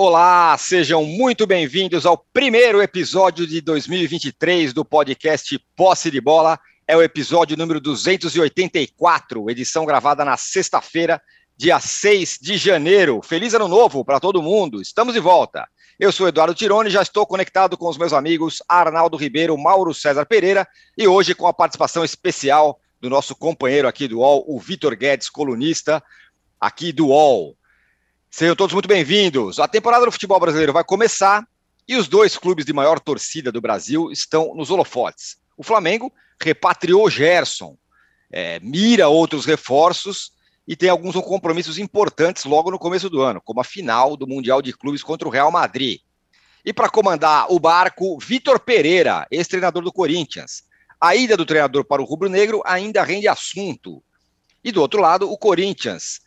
Olá, sejam muito bem-vindos ao primeiro episódio de 2023 do podcast Posse de Bola. É o episódio número 284, edição gravada na sexta-feira, dia 6 de janeiro. Feliz ano novo para todo mundo. Estamos de volta. Eu sou Eduardo Tironi, já estou conectado com os meus amigos Arnaldo Ribeiro, Mauro César Pereira e hoje com a participação especial do nosso companheiro aqui do UOL, o Vitor Guedes, colunista aqui do UOL. Sejam todos muito bem-vindos. A temporada do futebol brasileiro vai começar e os dois clubes de maior torcida do Brasil estão nos holofotes. O Flamengo repatriou Gerson, é, mira outros reforços e tem alguns compromissos importantes logo no começo do ano, como a final do Mundial de Clubes contra o Real Madrid. E para comandar o barco, Vitor Pereira, ex-treinador do Corinthians. A ida do treinador para o rubro-negro ainda rende assunto. E do outro lado, o Corinthians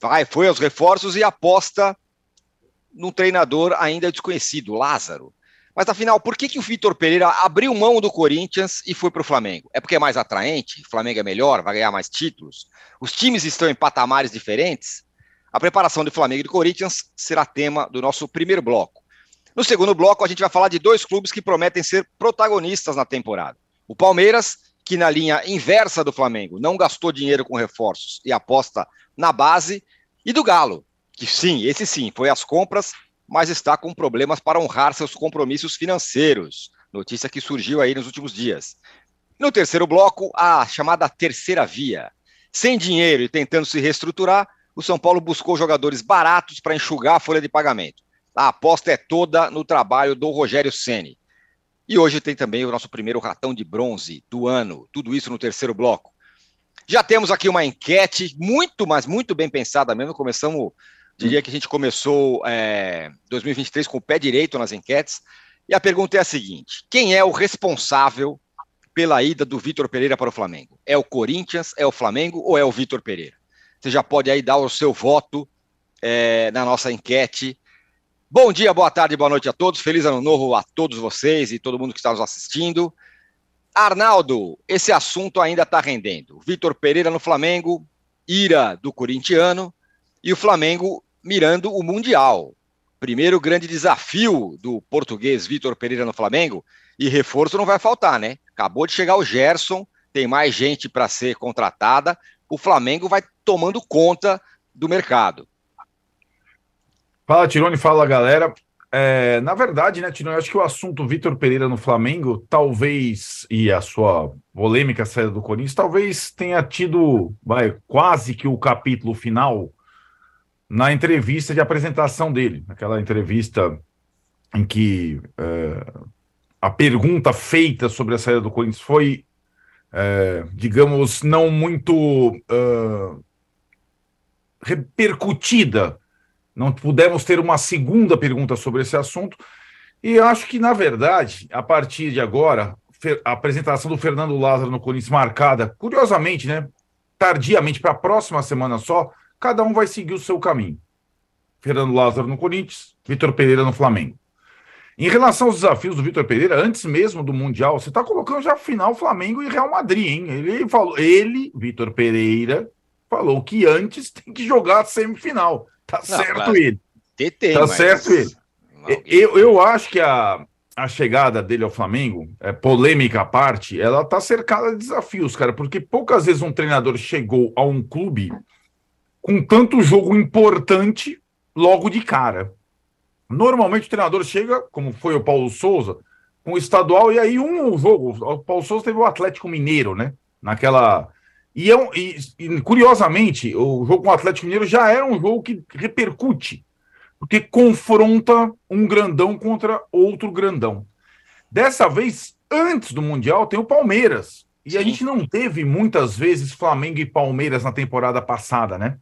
vai, foi aos reforços e aposta num treinador ainda desconhecido, Lázaro. Mas afinal, por que, que o Vitor Pereira abriu mão do Corinthians e foi para o Flamengo? É porque é mais atraente? O Flamengo é melhor, vai ganhar mais títulos? Os times estão em patamares diferentes? A preparação do Flamengo e do Corinthians será tema do nosso primeiro bloco. No segundo bloco, a gente vai falar de dois clubes que prometem ser protagonistas na temporada. O Palmeiras, que na linha inversa do Flamengo não gastou dinheiro com reforços e aposta na base, e do Galo, que sim, esse sim, foi às compras, mas está com problemas para honrar seus compromissos financeiros. Notícia que surgiu aí nos últimos dias. No terceiro bloco, a chamada terceira via. Sem dinheiro e tentando se reestruturar, o São Paulo buscou jogadores baratos para enxugar a folha de pagamento. A aposta é toda no trabalho do Rogério Ceni. E hoje tem também o nosso primeiro ratão de bronze do ano. Tudo isso no terceiro bloco. Já temos aqui uma enquete muito, mas muito bem pensada mesmo. Começamos, diria que a gente começou é, 2023 com o pé direito nas enquetes. E a pergunta é a seguinte: quem é o responsável pela ida do Vitor Pereira para o Flamengo? É o Corinthians, é o Flamengo ou é o Vitor Pereira? Você já pode aí dar o seu voto é, na nossa enquete. Bom dia, boa tarde, boa noite a todos. Feliz ano novo a todos vocês e todo mundo que está nos assistindo. Arnaldo, esse assunto ainda está rendendo. Vitor Pereira no Flamengo, ira do corintiano e o Flamengo mirando o Mundial. Primeiro grande desafio do português Vitor Pereira no Flamengo e reforço não vai faltar, né? Acabou de chegar o Gerson, tem mais gente para ser contratada. O Flamengo vai tomando conta do mercado. Fala, Tirone, fala, galera. É, na verdade, né, Tino, eu acho que o assunto Vitor Pereira no Flamengo, talvez, e a sua polêmica saída do Corinthians, talvez tenha tido vai, quase que o capítulo final na entrevista de apresentação dele, aquela entrevista em que é, a pergunta feita sobre a saída do Corinthians foi, é, digamos, não muito repercutida não pudemos ter uma segunda pergunta sobre esse assunto. E acho que, na verdade, a partir de agora, a apresentação do Fernando Lázaro no Corinthians marcada, curiosamente, né? Tardiamente, para a próxima semana só, cada um vai seguir o seu caminho. Fernando Lázaro no Corinthians, Vitor Pereira no Flamengo. Em relação aos desafios do Vitor Pereira, antes mesmo do Mundial, você está colocando já final Flamengo e Real Madrid, hein? Ele falou, ele, Vitor Pereira, falou que antes tem que jogar a semifinal. Tá não, certo claro. ele. TT, tá mas... certo ele. Eu, eu acho que a, a chegada dele ao Flamengo, é, polêmica à parte, ela tá cercada de desafios, cara, porque poucas vezes um treinador chegou a um clube com tanto jogo importante logo de cara. Normalmente o treinador chega, como foi o Paulo Souza, com o estadual, e aí um jogo. O Paulo Souza teve o Atlético Mineiro, né? Naquela e, é um, e, e, curiosamente, o jogo com o Atlético Mineiro já é um jogo que repercute, porque confronta um grandão contra outro grandão. Dessa vez, antes do Mundial, tem o Palmeiras. E Sim. a gente não teve muitas vezes Flamengo e Palmeiras na temporada passada, né?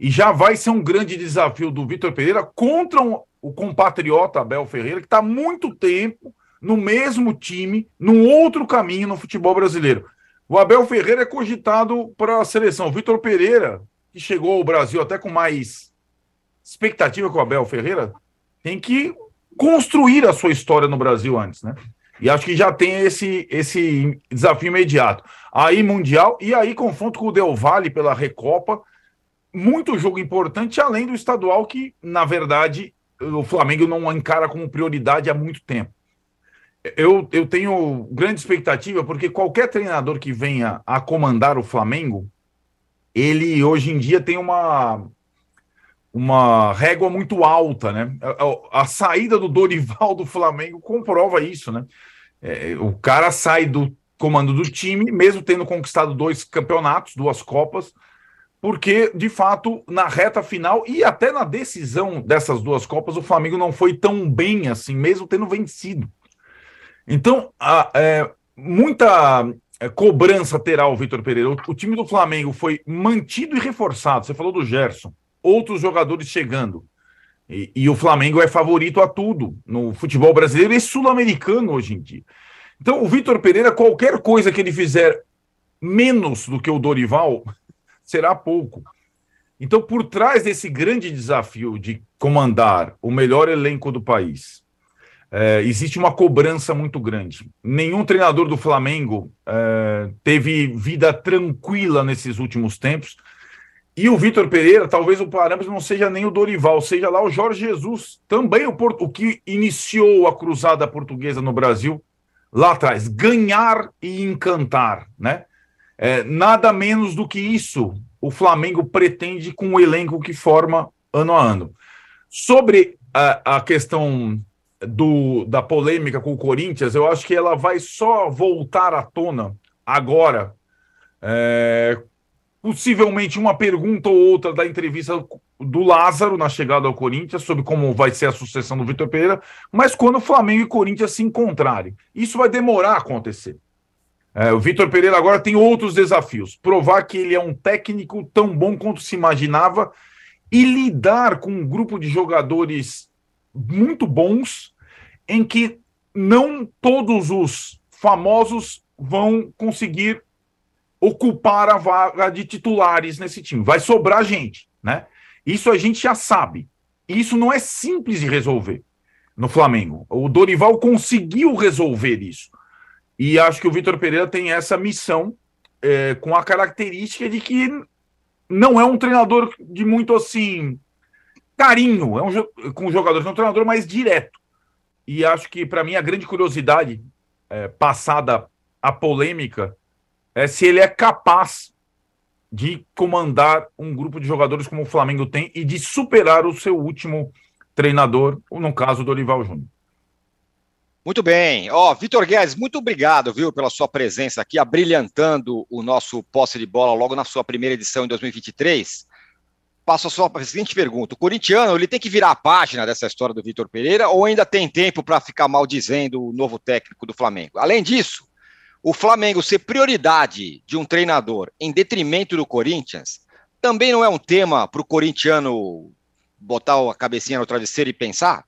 E já vai ser um grande desafio do Vitor Pereira contra um, o compatriota Abel Ferreira, que está há muito tempo no mesmo time, num outro caminho no futebol brasileiro. O Abel Ferreira é cogitado para a seleção. Vitor Pereira, que chegou ao Brasil até com mais expectativa que o Abel Ferreira, tem que construir a sua história no Brasil antes, né? E acho que já tem esse, esse desafio imediato. Aí, Mundial, e aí confronto com o Del Valle pela Recopa. muito jogo importante, além do estadual, que, na verdade, o Flamengo não encara como prioridade há muito tempo. Eu, eu tenho grande expectativa, porque qualquer treinador que venha a comandar o Flamengo, ele hoje em dia tem uma, uma régua muito alta, né? A, a, saída do Dorival do Flamengo comprova isso, né? É, o cara sai do comando do time, mesmo tendo conquistado dois campeonatos, duas Copas, porque, de fato, na reta final e até na decisão dessas duas Copas, o Flamengo não foi tão bem assim, mesmo tendo vencido. Então, a, é, muita é, cobrança terá o Vitor Pereira. O, o time do Flamengo foi mantido e reforçado. Você falou do Gerson outros jogadores chegando. E, e, o Flamengo é favorito a tudo no futebol brasileiro e sul-americano hoje em dia. Então, o Vitor Pereira, qualquer coisa que ele fizer menos do que o Dorival, será pouco. Então, por trás desse grande desafio de comandar o melhor elenco do país, é, existe uma cobrança muito grande. Nenhum treinador do Flamengo é, teve vida tranquila nesses últimos tempos. E o Vitor Pereira, talvez o parâmetro não seja nem o Dorival, seja lá o Jorge Jesus, também o, o que iniciou a cruzada portuguesa no Brasil lá atrás, ganhar e encantar, né? É, nada menos do que isso o Flamengo pretende com o elenco que forma ano a ano. Sobre a, a questão do, da polêmica com o Corinthians, eu acho que ela vai só voltar à tona agora, é, possivelmente uma pergunta ou outra da entrevista do Lázaro na chegada ao Corinthians sobre como vai ser a sucessão do Vitor Pereira, mas quando o Flamengo e Corinthians se encontrarem. Isso vai demorar a acontecer. É, o Vitor Pereira agora tem outros desafios. Provar que ele é um técnico tão bom quanto se imaginava e lidar com um grupo de jogadores muito bons em que não todos os famosos vão conseguir ocupar a vaga de titulares nesse time. Vai sobrar gente, né? Isso a gente já sabe. Isso não é simples de resolver no Flamengo. O Dorival conseguiu resolver isso. E acho que o Vitor Pereira tem essa missão é, com a característica de que não é um treinador de muito assim carinho, é um com jogadores, é um treinador mais direto. E acho que para mim a grande curiosidade é, passada a polêmica é se ele é capaz de comandar um grupo de jogadores como o Flamengo tem e de superar o seu último treinador, no caso do Dorival Júnior. Muito bem. Ó, oh, Vitor Guedes, muito obrigado, viu, pela sua presença aqui, abrilhantando o nosso posse de bola logo na sua primeira edição em 2023. Passo a seguinte pergunta: o corintiano ele tem que virar a página dessa história do Vitor Pereira ou ainda tem tempo para ficar mal dizendo o novo técnico do Flamengo? Além disso, o Flamengo ser prioridade de um treinador em detrimento do Corinthians também não é um tema para o corintiano botar a cabecinha no travesseiro e pensar?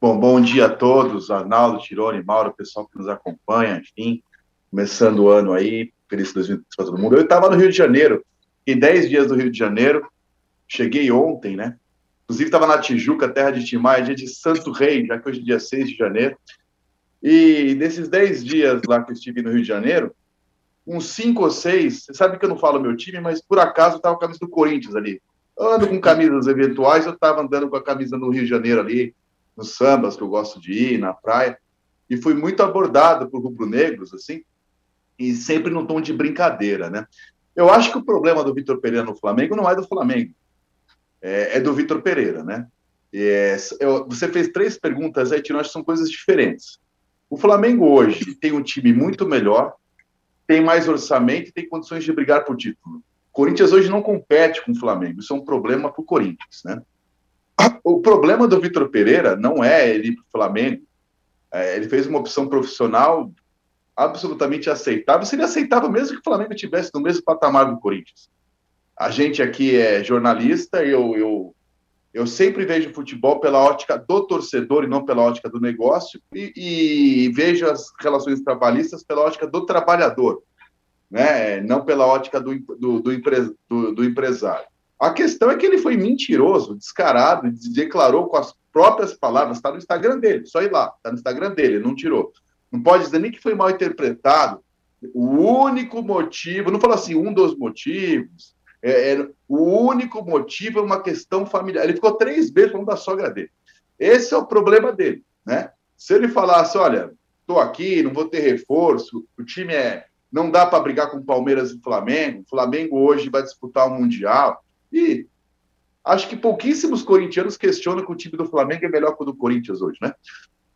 Bom, bom dia a todos, Arnaldo, Tirone, Mauro, pessoal que nos acompanha, enfim, começando o ano aí, feliz 2020 para todo mundo. Eu estava no Rio de Janeiro, em 10 dias do Rio de Janeiro, cheguei ontem, né? Inclusive estava na Tijuca, terra de Timar, dia de Santo Rei, já que hoje é dia 6 de janeiro. E desses 10 dias lá que eu estive no Rio de Janeiro, uns 5 ou 6, você sabe que eu não falo meu time, mas por acaso estava com a camisa do Corinthians ali. Eu ando com camisas eventuais, eu estava andando com a camisa no Rio de Janeiro ali, nos sambas que eu gosto de ir, na praia, e fui muito abordado por rubro-negros, assim, e sempre num tom de brincadeira, né? Eu acho que o problema do Vitor Pereira no Flamengo não é do Flamengo, é, é do Vitor Pereira, né? É, eu, você fez três perguntas aí, que são coisas diferentes. O Flamengo hoje tem um time muito melhor, tem mais orçamento e tem condições de brigar por título. Corinthians hoje não compete com o Flamengo, isso é um problema para o Corinthians, né? O problema do Vitor Pereira não é ele para o Flamengo. É, ele fez uma opção profissional absolutamente aceitável. Seria aceitável mesmo que o Flamengo estivesse no mesmo patamar do Corinthians. A gente aqui é jornalista, eu, eu eu sempre vejo futebol pela ótica do torcedor e não pela ótica do negócio, e, e vejo as relações trabalhistas pela ótica do trabalhador, né? não pela ótica do, do, do, empre, do, do empresário. A questão é que ele foi mentiroso, descarado, declarou com as próprias palavras, está no Instagram dele, só ir lá, está no Instagram dele, não tirou. Não pode dizer nem que foi mal interpretado. O único motivo, não falou assim, um dos motivos, É, é, o único motivo é uma questão familiar. Ele ficou três meses falando da sogra dele. Esse é o problema dele, né? Se ele falasse, olha, estou aqui, não vou ter reforço, o time é, não dá para brigar com Palmeiras e Flamengo. O Flamengo hoje vai disputar o Mundial. E acho que pouquíssimos corintianos questionam que o time do Flamengo é melhor que o do Corinthians hoje, né?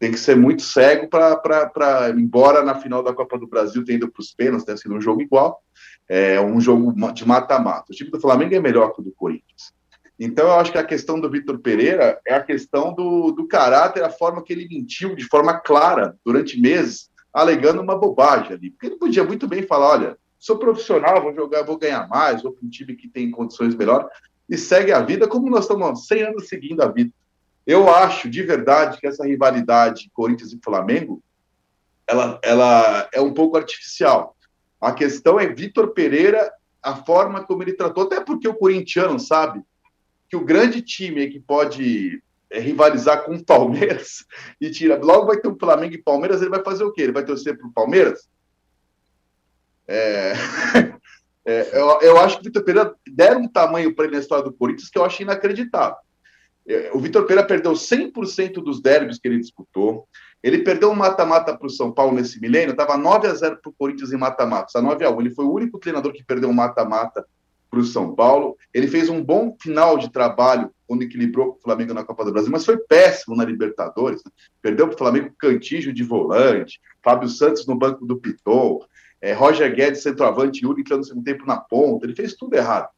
Tem que ser muito cego para, embora na final da Copa do Brasil tenha ido para os pênaltis, tenha sido um jogo igual, é um jogo de mata-mata. O time do Flamengo é melhor que o do Corinthians. Então, eu acho que a questão do Vitor Pereira é a questão do, do caráter, a forma que ele mentiu de forma clara durante meses, alegando uma bobagem ali. Porque ele podia muito bem falar: olha, sou profissional, vou jogar, vou ganhar mais, vou para um time que tem condições melhores, e segue a vida como nós estamos 100 anos seguindo a vida. Eu acho de verdade que essa rivalidade Corinthians e Flamengo ela, ela é um pouco artificial. A questão é Vitor Pereira, a forma como ele tratou, até porque o corintiano sabe que o grande time que pode é, rivalizar com o Palmeiras e tira. Logo vai ter o Flamengo e Palmeiras, ele vai fazer o quê? Ele vai torcer para o Palmeiras? É... é, eu, eu, acho que o Vitor Pereira deram um tamanho para ele na história do Corinthians que eu acho inacreditável. O Vitor Pereira perdeu 100% dos derbys que ele disputou. Ele perdeu um mata-mata para o São Paulo nesse milênio, estava 9 a 0 para o Corinthians em mata-mata, está 9 a 1 Ele foi o único treinador que perdeu um mata-mata para o São Paulo. Ele fez um bom final de trabalho quando equilibrou o Flamengo na Copa do Brasil, mas foi péssimo na Libertadores. Né? Perdeu para o Flamengo Cantígio de volante, Fábio Santos no banco do Pitol, é, Roger Guedes, centroavante, Yuri entrando no segundo tempo na ponta. Ele fez tudo errado.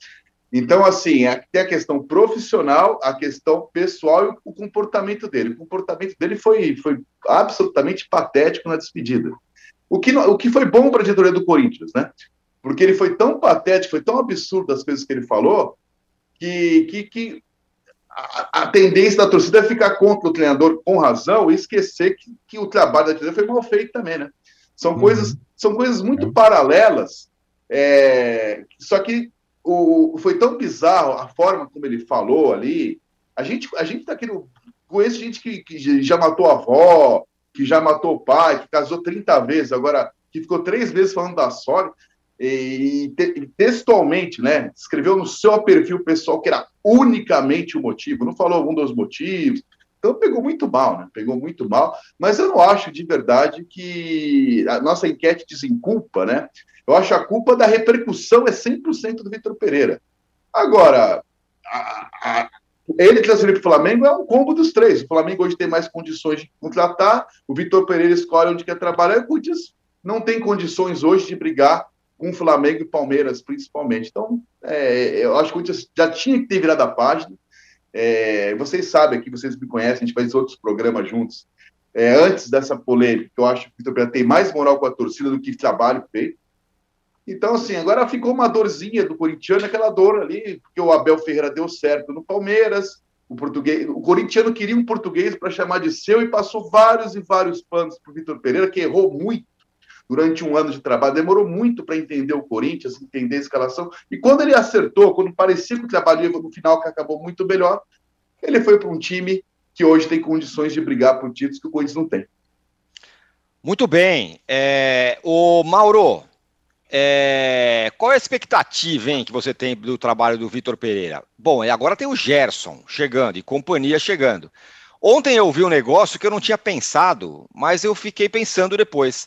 Então, assim, é, tem a questão profissional, a questão pessoal e o comportamento dele. O comportamento dele foi, foi absolutamente patético na despedida. O que, o que foi bom para a diretoria do Corinthians, né? Porque ele foi tão patético, foi tão absurdo as coisas que ele falou, que, que, que a, a, tendência da torcida é ficar contra o treinador com razão e esquecer que, que o trabalho da diretoria foi mal feito também, né? São, uhum. coisas, são coisas muito uhum. paralelas, é, só que o, foi tão bizarro a forma como ele falou ali. A gente, a gente tá aqui no. Conheço gente que, que já matou a avó, que já matou o pai, que casou 30 vezes, agora que ficou três vezes falando da sogra e, te, textualmente, né, escreveu no seu perfil pessoal que era unicamente o motivo, não falou algum dos motivos. Então pegou muito mal, né? Pegou muito mal, mas eu não acho de verdade que a nossa enquete desenculpa, né? Eu acho a culpa da repercussão é 100% do Vitor Pereira. Agora, a, a, ele transferir para o Flamengo é um combo dos três. O Flamengo hoje tem mais condições de contratar, o Vitor Pereira escolhe onde quer trabalhar, e o Corinthians não tem condições hoje de brigar com o Flamengo e Palmeiras, principalmente. Então, é, eu acho que o Corinthians já tinha que ter virado a página. É, vocês sabem aqui, vocês me conhecem, a gente faz outros programas juntos. É, antes dessa polêmica, eu acho que o Vitor Pereira tem mais moral com a torcida do que trabalho feito. Então, assim, agora ficou uma dorzinha do corintiano, aquela dor ali, porque o Abel Ferreira deu certo no Palmeiras, o português, o corintiano queria um português para chamar de seu e passou vários e vários panos para o Vitor Pereira, que errou muito durante um ano de trabalho, demorou muito para entender o Corinthians, entender a escalação. E quando ele acertou, quando parecia que o trabalho no final, que acabou muito melhor, ele foi para um time que hoje tem condições de brigar por títulos que o Corinthians não tem. Muito bem. É, o Mauro, é, qual é a expectativa hein, que você tem do trabalho do Vitor Pereira? Bom, e agora tem o Gerson chegando e companhia chegando. Ontem eu vi um negócio que eu não tinha pensado, mas eu fiquei pensando depois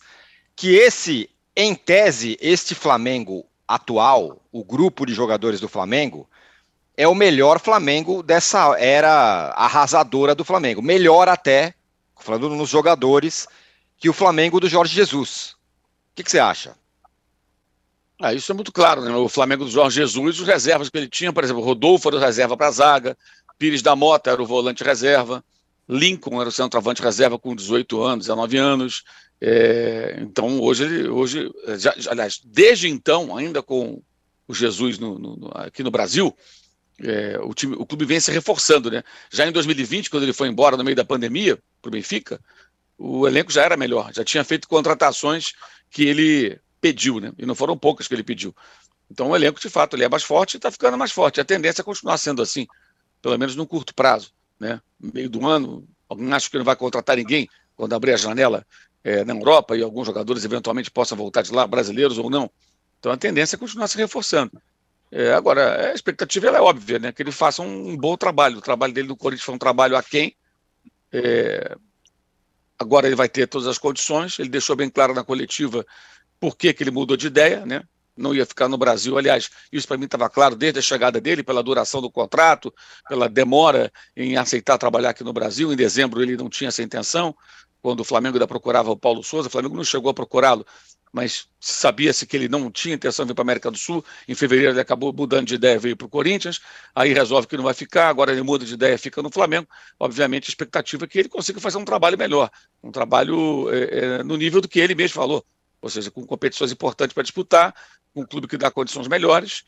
que esse, em tese, este Flamengo atual, o grupo de jogadores do Flamengo, é o melhor Flamengo dessa era arrasadora do Flamengo. Melhor até, falando nos jogadores, que o Flamengo do Jorge Jesus. O que, que você acha? Ah, isso é muito claro, né? O Flamengo do Jorge Jesus, os reservas que ele tinha, por exemplo, Rodolfo era reserva para a zaga, Pires da Mota era o volante reserva, Lincoln era o centroavante reserva com 18 anos, 19 anos, é, então, hoje, hoje já, aliás, desde então, ainda com o Jesus no, no, aqui no Brasil, é, o, time, o clube vem se reforçando. Né? Já em 2020, quando ele foi embora no meio da pandemia para o Benfica, o elenco já era melhor, já tinha feito contratações que ele pediu, né? e não foram poucas que ele pediu. Então, o elenco, de fato, ele é mais forte e está ficando mais forte. A tendência é continuar sendo assim, pelo menos no curto prazo. Né? Meio do ano, alguém acha que não vai contratar ninguém quando abrir a janela é, na Europa e alguns jogadores eventualmente possam voltar de lá, brasileiros ou não. Então a tendência é continuar se reforçando. É, agora, a expectativa é óbvia, né? Que ele faça um, um, bom trabalho. O trabalho dele no Corinthians foi um trabalho aquém. É, agora ele vai ter todas as condições. Ele deixou bem claro na coletiva por que, que ele mudou de ideia, né? Não ia ficar no Brasil. Aliás, isso para mim estava claro desde a chegada dele, pela duração do contrato, pela demora em aceitar trabalhar aqui no Brasil. Em dezembro ele não tinha essa intenção. Quando o Flamengo ainda procurava o Paulo Souza, o Flamengo não chegou a procurá-lo mas sabia-se que ele não tinha intenção de vir para a América do Sul. Em fevereiro ele acabou mudando de ideia, veio para o Corinthians, aí resolve que não vai ficar, agora ele muda de ideia, fica no Flamengo. Obviamente, a expectativa é que ele consiga fazer um trabalho melhor, um trabalho é, é, no nível do que ele mesmo falou, ou seja, com competições importantes para disputar, um clube que dá condições melhores.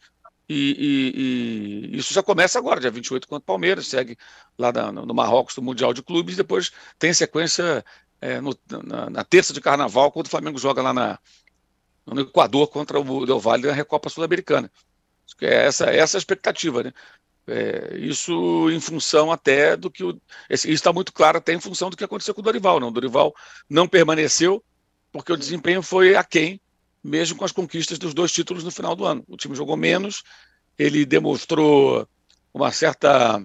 E, e, e, isso já começa agora, dia 28 contra o Palmeiras, segue lá na, no Marrocos, no Mundial de Clubes, depois tem sequência é, no, na, na, terça de carnaval, quando o Flamengo joga lá na, no Equador contra o Del Valle na Recopa Sul-Americana. É essa, essa é a expectativa, né? É, isso em função até do que. O, isso está muito claro até em função do que aconteceu com o Dorival. Não? O Dorival não permaneceu porque o desempenho foi aquém, mesmo com as conquistas dos dois títulos no final do ano. O time jogou menos, ele demonstrou uma certa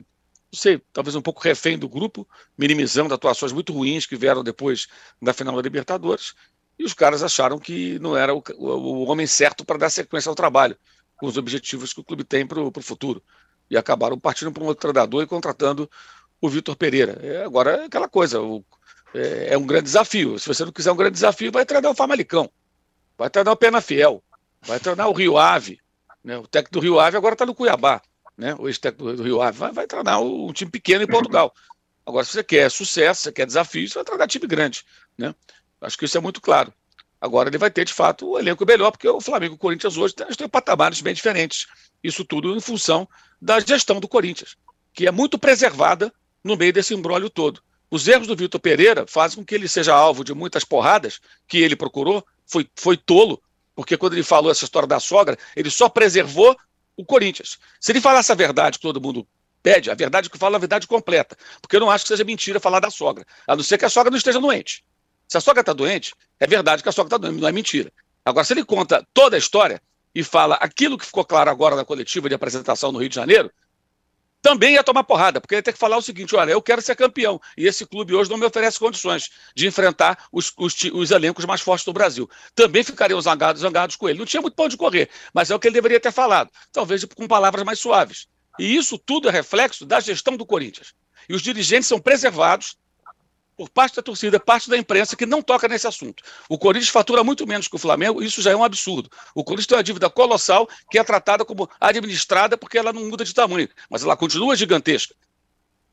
não sei, talvez um pouco refém do grupo, minimizando atuações muito ruins que vieram depois da final da Libertadores. E os caras acharam que não era o, o, homem certo para dar sequência ao trabalho, com os objetivos que o clube tem para o futuro. E acabaram partindo para um outro treinador e contratando o Vitor Pereira. É, agora é aquela coisa, o, é, é, um grande desafio. Se você não quiser um grande desafio, vai treinar o Famalicão, vai treinar o Pena Fiel, vai treinar o Rio Ave. Né? O técnico do Rio Ave agora está no Cuiabá né? o ex-técnico do Rio Ave, vai, vai treinar um time pequeno em Portugal. Agora, se você quer sucesso, você quer desafio, você vai treinar time grande. Né? Acho que isso é muito claro. Agora ele vai ter, de fato, o elenco melhor, porque o Flamengo e o Corinthians hoje têm patamares bem diferentes. Isso tudo em função da gestão do Corinthians, que é muito preservada no meio desse embrólio todo. Os erros do Vitor Pereira fazem com que ele seja alvo de muitas porradas que ele procurou, foi, foi tolo, porque quando ele falou essa história da sogra, ele só preservou o Corinthians. Se ele falasse a verdade que todo mundo pede, a verdade que fala a verdade completa, porque eu não acho que seja mentira falar da sogra, a não ser que a sogra não esteja doente. Se a sogra está doente, é verdade que a sogra está doente, não é mentira. Agora, se ele conta toda a história e fala aquilo que ficou claro agora na coletiva de apresentação no Rio de Janeiro, também ia tomar porrada, porque ia ter que falar o seguinte: olha, eu quero ser campeão, e esse clube hoje não me oferece condições de enfrentar os, os, os elencos mais fortes do Brasil. Também ficariam zangados, zangados com ele. Não tinha muito pão de correr, mas é o que ele deveria ter falado, talvez com palavras mais suaves. E isso tudo é reflexo da gestão do Corinthians. E os dirigentes são preservados, por parte da torcida, parte da imprensa que não toca nesse assunto. O Corinthians fatura muito menos que o Flamengo, isso já é um absurdo. O Corinthians tem uma dívida colossal que é tratada como administrada porque ela não muda de tamanho, mas ela continua gigantesca.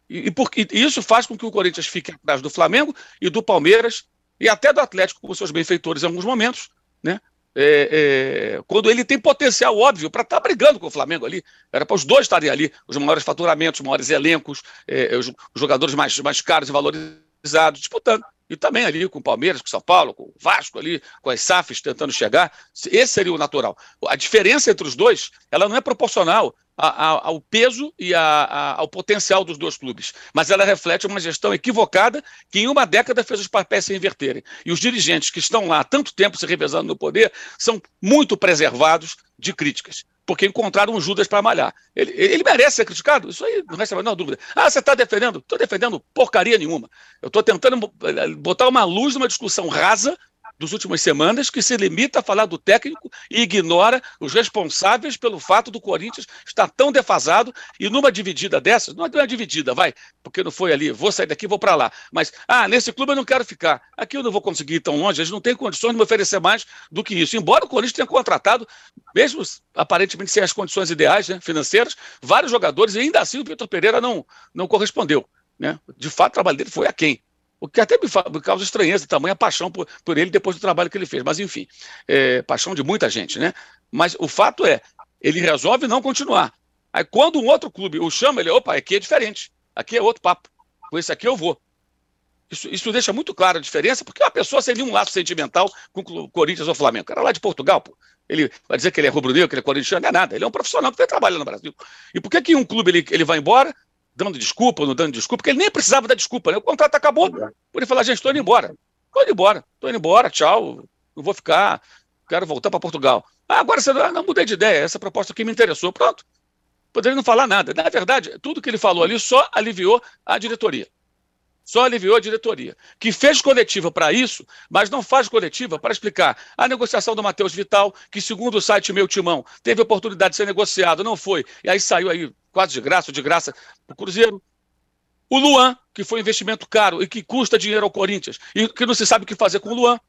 E, e, por, e isso faz com que o Corinthians fique atrás do Flamengo e do Palmeiras e até do Atlético com seus benfeitores em alguns momentos, né? É, é, quando ele tem potencial óbvio para estar tá brigando com o Flamengo ali. Era para os dois estarem ali, os maiores faturamentos, os maiores elencos, é, os, os, jogadores mais, mais caros e valorizados disputando. E também ali com o Palmeiras, com o São Paulo, com o Vasco ali, com as SAFs tentando chegar. Esse seria o natural. A diferença entre os dois, ela não é proporcional ao peso e ao potencial dos dois clubes, mas ela reflete uma gestão equivocada que em uma década fez os papéis se inverterem. E os dirigentes que estão lá há tanto tempo se revezando no poder são muito preservados de críticas porque encontraram um Judas para malhar. Ele, ele, merece ser criticado? Isso aí não resta a menor dúvida. Ah, você está defendendo? Estou defendendo porcaria nenhuma. Eu estou tentando botar uma luz numa discussão rasa dos últimas semanas que se limita a falar do técnico e ignora os responsáveis pelo fato do Corinthians estar tão defasado e numa dividida dessas, não é uma dividida, vai, porque não foi ali, vou sair daqui, vou para lá, mas, ah, nesse clube eu não quero ficar, aqui eu não vou conseguir ir tão longe, eles não têm condições de me oferecer mais do que isso, embora o Corinthians tenha contratado, mesmo aparentemente sem as condições ideais né, financeiras, vários jogadores, e ainda assim o Vitor Pereira não, não correspondeu, né, de fato o trabalho dele foi a quem, o que até me, me causa estranheza, tamanha paixão por, por ele depois do trabalho que ele fez. Mas, enfim, é, paixão de muita gente, né? Mas o fato é, ele resolve não continuar. Aí, quando um outro clube o chama, ele, opa, aqui é diferente, aqui é outro papo. Com esse aqui eu vou. Isso, isso deixa muito clara a diferença, porque uma pessoa sem nenhum laço sentimental com o Corinthians ou Flamengo. O cara lá de Portugal, pô. Ele vai dizer que ele é rubro-negro, que ele é corintiano, não é nada. Ele é um profissional que vem trabalhando no Brasil. E por que, que um clube ele, ele vai embora, dando desculpa, não dando desculpa, porque ele nem precisava dar desculpa, né? O contrato acabou. Por ele falar, gente, estou indo embora. Estou indo embora, estou indo embora, tchau, não vou ficar, quero voltar para Portugal. Ah, agora você não, não mudei de ideia, essa proposta aqui me interessou. Pronto. Poderia não falar nada. Na verdade, tudo que ele falou ali só aliviou a diretoria. Só aliviou a diretoria, que fez coletiva para isso, mas não faz coletiva para explicar a negociação do Matheus Vital, que segundo o site Meu Timão, teve oportunidade de ser negociado, não foi, e aí saiu aí quase de graça, de graça para o Cruzeiro. O Luan, que foi um investimento caro e que custa dinheiro ao Corinthians, e que não se sabe o que fazer com o Luan.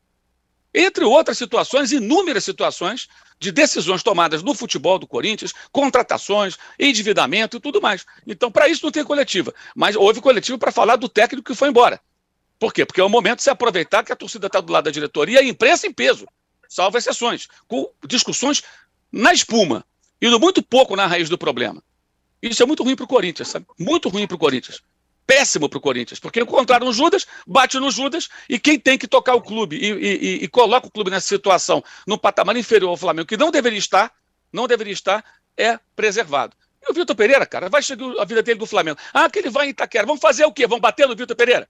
Entre outras situações, inúmeras situações de decisões tomadas no futebol do Corinthians, contratações, endividamento e tudo mais. Então, para isso não tem coletiva. Mas houve coletiva para falar do técnico que foi embora. Por quê? Porque é o momento de se aproveitar que a torcida está do lado da diretoria e a imprensa em peso, salvo exceções, com discussões na espuma, indo muito pouco na raiz do problema. Isso é muito ruim para o Corinthians, sabe? Muito ruim para o Corinthians péssimo para o Corinthians, porque encontraram o Judas, bate no Judas, e quem tem que tocar o clube e, e, e, coloca o clube nessa situação, no patamar inferior ao Flamengo, que não deveria estar, não deveria estar, é preservado. E o Vitor Pereira, cara, vai chegar a vida dele do Flamengo. Ah, que ele vai em Itaquera. Vamos fazer o quê? Vamos bater no Vitor Pereira?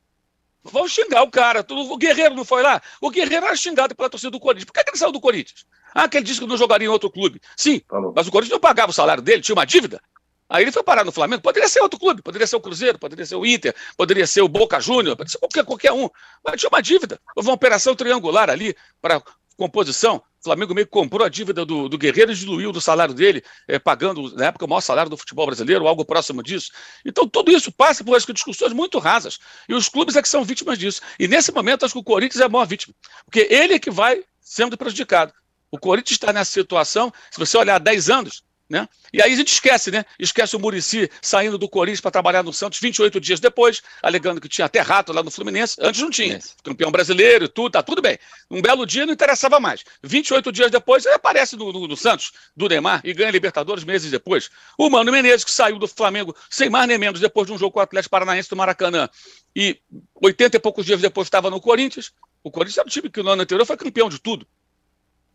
Vamos xingar o cara. O Guerreiro não foi lá? O Guerreiro era xingado pela torcida do Corinthians. Por que ele saiu do Corinthians? Ah, que ele disse que não jogaria em outro clube. Sim, mas o Corinthians não pagava o salário dele, tinha uma dívida. Aí ele foi parar no Flamengo. Poderia ser outro clube, poderia ser o Cruzeiro, poderia ser o Inter, poderia ser o Boca Júnior, poderia ser qualquer, qualquer um. Mas tinha uma dívida. Houve uma operação triangular ali para composição. O Flamengo meio que comprou a dívida do, do Guerreiro e diluiu do salário dele, é, pagando, na época, o maior salário do futebol brasileiro, algo próximo disso. Então, tudo isso passa por discussões muito rasas. E os clubes é que são vítimas disso. E nesse momento, acho que o Corinthians é a maior vítima. Porque ele é que vai sendo prejudicado. O Corinthians está nessa situação, se você olhar há 10 anos, né? E aí a gente esquece, né? Esquece o Murici saindo do Corinthians para trabalhar no Santos 28 dias depois, alegando que tinha até rato lá no Fluminense. Antes não tinha. Campeão brasileiro e tudo, tá tudo bem. Um belo dia não interessava mais. 28 dias depois, ele aparece no, no, no Santos, do Neymar, e ganha Libertadores meses depois. O Mano Menezes, que saiu do Flamengo sem mais nem menos depois de um jogo com o Atlético Paranaense do Maracanã, e 80 e poucos dias depois estava no Corinthians. O Corinthians era o time que no ano anterior foi campeão de tudo.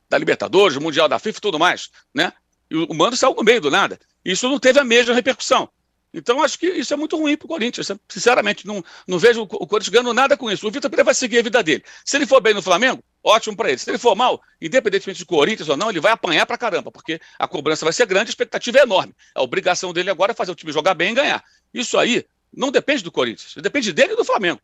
Da Libertadores, Mundial da FIFA e tudo mais, né? E o Mano saiu no meio do nada. Isso não teve a mesma repercussão. Então, acho que isso é muito ruim para o Corinthians. Sinceramente, não, não vejo o Corinthians ganhando nada com isso. O Vitor Pereira vai seguir a vida dele. Se ele for bem no Flamengo, ótimo para ele. Se ele for mal, independentemente de Corinthians ou não, ele vai apanhar para caramba, porque a cobrança vai ser grande, a expectativa é enorme. A obrigação dele agora é fazer o time jogar bem e ganhar. Isso aí não depende do Corinthians, depende dele e do Flamengo.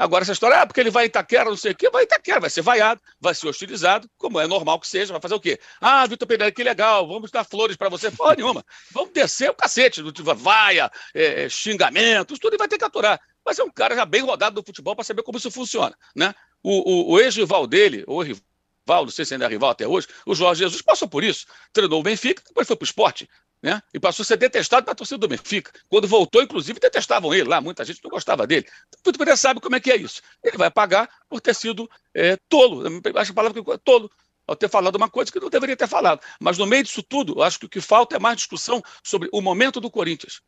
Agora, essa história, ah, porque ele vai Itaquera, não sei o quê, vai Itaquera, vai ser vaiado, vai ser hostilizado, como é normal que seja, vai fazer o quê? Ah, Vitor Pereira, que legal, vamos dar flores para você. Porra nenhuma. Vamos descer o cacete, do tipo, vaia, é, xingamentos, tudo, e vai ter que aturar. Mas é um cara já bem rodado do futebol para saber como isso funciona, né? O, o, o ex-rival dele, ou rival, não sei se ainda é rival até hoje, o Jorge Jesus passou por isso, treinou o Benfica, depois foi para o esporte, né? E passou a ser detestado pela torcida do Benfica. Quando voltou, inclusive, detestavam ele lá, muita gente não gostava dele. Então, o Pereira sabe como é que é isso. Ele vai pagar por ter sido é, tolo, acho a palavra que tolo, ao ter falado uma coisa que não deveria ter falado. Mas no meio disso tudo, acho que o que falta é mais discussão sobre o momento do Corinthians.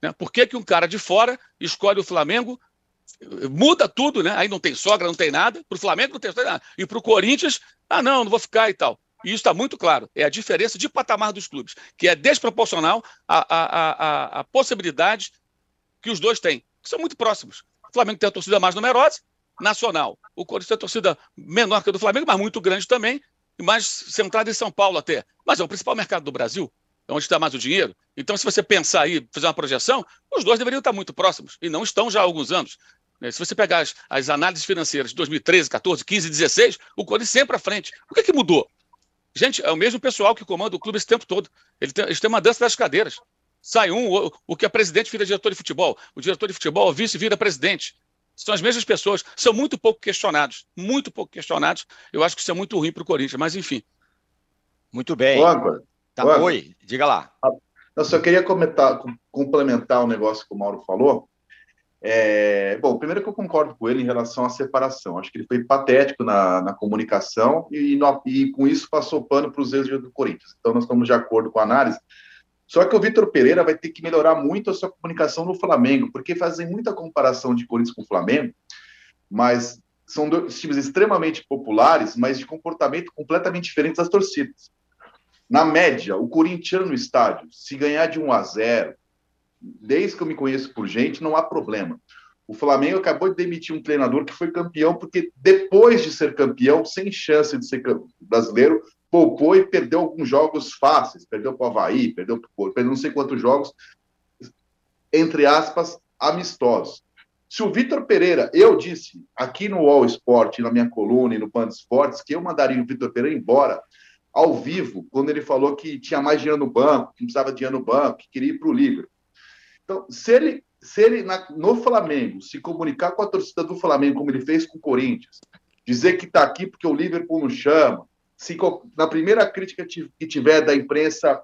Né? Por que, que um cara de fora escolhe o Flamengo, muda tudo, né? Aí não tem sogra, não tem nada. Para o Flamengo não tem nada. E para o Corinthians, ah, não, não vou ficar e tal. E isso está muito claro. É a diferença de patamar dos clubes, que é desproporcional à, à, à, à possibilidade que os dois têm, que são muito próximos. O Flamengo tem a torcida mais numerosa, nacional. O Corinthians tem a torcida menor que a do Flamengo, mas muito grande também, e mais centrada em São Paulo até. Mas é o principal mercado do Brasil, é onde está mais o dinheiro. Então, se você pensar aí, fazer uma projeção, os dois deveriam estar muito próximos, e não estão já há alguns anos. Se você pegar as, as análises financeiras de 2013, 14, 15, 16, o Corinthians sempre à frente. O que, que mudou? Gente, é o mesmo pessoal que comanda o clube esse tempo todo. Ele tem, eles têm uma dança das cadeiras. Sai um, o, o que é presidente vira diretor de futebol. O diretor de futebol, o vice, vira presidente. São as mesmas pessoas. São muito pouco questionados. Muito pouco questionados. Eu acho que isso é muito ruim para o Corinthians, mas enfim. Muito bem. Ô, tá, oi, diga lá. Eu só queria comentar, complementar o um negócio que o Mauro falou. É, bom, primeiro que eu concordo com ele em relação à separação. Acho que ele foi patético na, na comunicação e, no, e, com isso passou pano para os erros do Corinthians. Então nós estamos de acordo com a análise. Só que o Vitor Pereira vai ter que melhorar muito a sua comunicação no Flamengo, porque fazem muita comparação de Corinthians com o Flamengo, mas são dois times extremamente populares, mas de comportamento completamente diferentes das torcidas. Na média, o corintiano no estádio, se ganhar de 1 a 0, desde que eu me conheço por gente, não há problema. O Flamengo acabou de demitir um treinador que foi campeão, porque depois de ser campeão, sem chance de ser brasileiro, poupou e perdeu alguns jogos fáceis. Perdeu para o Havaí, perdeu para o não sei quantos jogos, entre aspas, amistosos. Se o Vitor Pereira, eu disse aqui no All Sport, na minha coluna e no Pan Esportes, que eu mandaria o Vitor Pereira embora ao vivo, quando ele falou que tinha mais dinheiro no banco, que não precisava de dinheiro no banco, que queria ir para o Liverpool. Então, se ele se ele na, no Flamengo se comunicar com a torcida do Flamengo, como ele fez com o Corinthians, dizer que está aqui porque o Liverpool não chama, se na primeira crítica que tiver da imprensa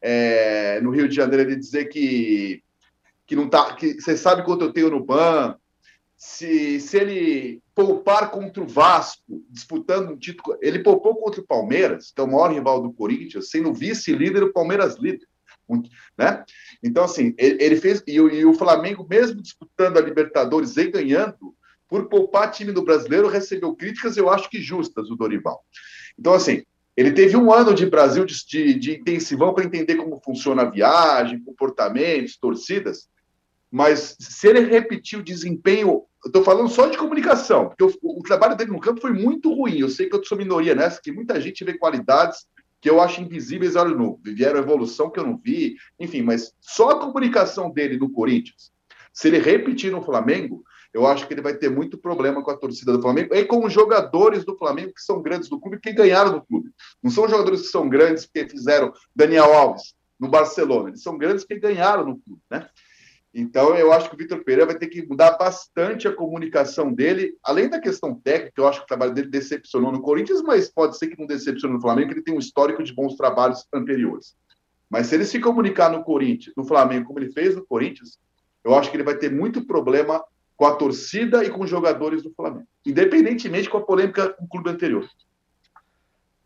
é, no Rio de Janeiro ele dizer que que não tá, que você sabe quanto eu tenho no banco, se, se ele poupar contra o Vasco, disputando um título, ele poupou contra o Palmeiras, que é o maior rival do Corinthians, sendo vice-líder o Palmeiras líder né? Então, assim, ele, ele fez. E, e, o Flamengo, mesmo disputando a Libertadores e ganhando, por poupar time do brasileiro, recebeu críticas, eu acho que justas, o Dorival. Então, assim, ele teve um ano de Brasil de, de, de intensivão para entender como funciona a viagem, comportamentos, torcidas, mas se ele repetir o desempenho, eu estou falando só de comunicação, porque o, o, trabalho dele no campo foi muito ruim. Eu sei que eu sou minoria nessa, que muita gente vê qualidades que eu acho invisíveis olha no vieram evolução que eu não vi, enfim, mas só a comunicação dele no Corinthians, se ele repetir no Flamengo, eu acho que ele vai ter muito problema com a torcida do Flamengo e com os jogadores do Flamengo que são grandes do clube, que ganharam do clube. Não são jogadores que são grandes porque fizeram Daniel Alves no Barcelona, eles são grandes que ganharam no clube, né? Então, eu acho que o Vitor Pereira vai ter que mudar bastante a comunicação dele, além da questão técnica, eu acho que o trabalho dele decepcionou no Corinthians, mas pode ser que não decepcione no Flamengo, que ele tem um histórico de bons trabalhos anteriores. Mas se ele se comunicar no Corinthians, no Flamengo, como ele fez no Corinthians, eu acho que ele vai ter muito problema com a torcida e com os jogadores do Flamengo, independentemente com a polêmica com o clube anterior.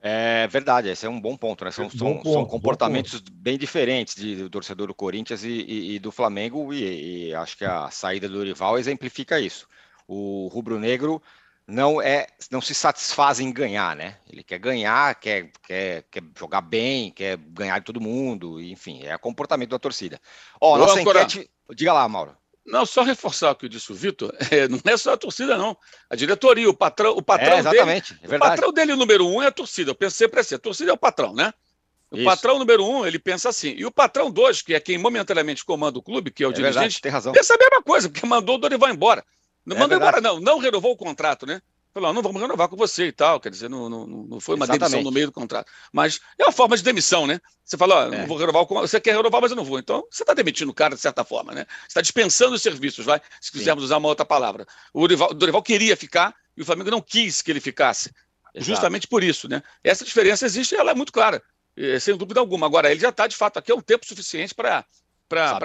É verdade, esse é um bom ponto, né? São, são, ponto, são comportamentos bem diferentes de, do torcedor do Corinthians e, e, e do Flamengo, e, e, acho que a saída do Dorival exemplifica isso. O rubro-negro não é, não se satisfaz em ganhar, né? Ele quer ganhar, quer, quer, quer jogar bem, quer ganhar de todo mundo, enfim, é o comportamento da torcida. Ó, nossa enquete. Diga lá, Mauro. Não, só reforçar o que disse o Vitor, é, não é só a torcida, não. A diretoria, o patrão, o patrão é, exatamente, dele. É o patrão dele, número um, é a torcida. Eu pensei para si, a torcida é o patrão, né? O Isso. patrão número um, ele pensa assim. E o patrão dois, que é quem momentaneamente comanda o clube, que é o é dirigente, verdade, tem razão. pensa a mesma coisa, porque mandou o Dorival embora. Não é mandou verdade. embora, não. Não renovou o contrato, né? Falou, não vamos renovar com você e tal. Quer dizer, não, não, não foi uma Exatamente. demissão no meio do contrato. Mas é uma forma de demissão, né? Você fala, ó, é. não vou renovar, você quer renovar, mas eu não vou. Então, você está demitindo o cara de certa forma, né? Você está dispensando os serviços, vai, se quisermos Sim. usar uma outra palavra. O Dorival, o Dorival, queria ficar e o Flamengo não quis que ele ficasse. Exato. Justamente por isso, né? Essa diferença existe e ela é muito clara, sem dúvida alguma. Agora, ele já está, de fato, aqui é um tempo suficiente para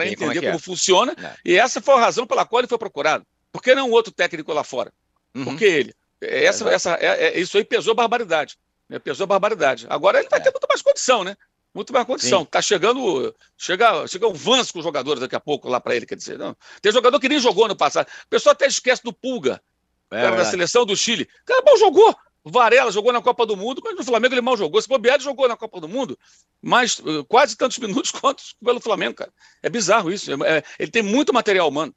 entender como, é como é. funciona. É. E essa foi a razão pela qual ele foi procurado. Por que não outro técnico lá fora? Uhum. Por que ele? É, essa, essa, é, é, isso aí pesou barbaridade. Né? Pesou barbaridade. Agora ele vai é. ter muito mais condição, né? Muito mais condição. Sim. Tá chegando. Chega, chega um Vans com os jogadores daqui a pouco lá para ele, quer dizer. Não. Tem jogador que nem jogou no passado. O pessoal até esquece do Pulga, é, cara da seleção do Chile. O cara mal jogou. Varela jogou na Copa do Mundo, mas no Flamengo ele mal jogou. Se Bobeado jogou na Copa do Mundo, mas uh, quase tantos minutos quanto pelo Flamengo, cara. É bizarro isso. É, ele tem muito material humano.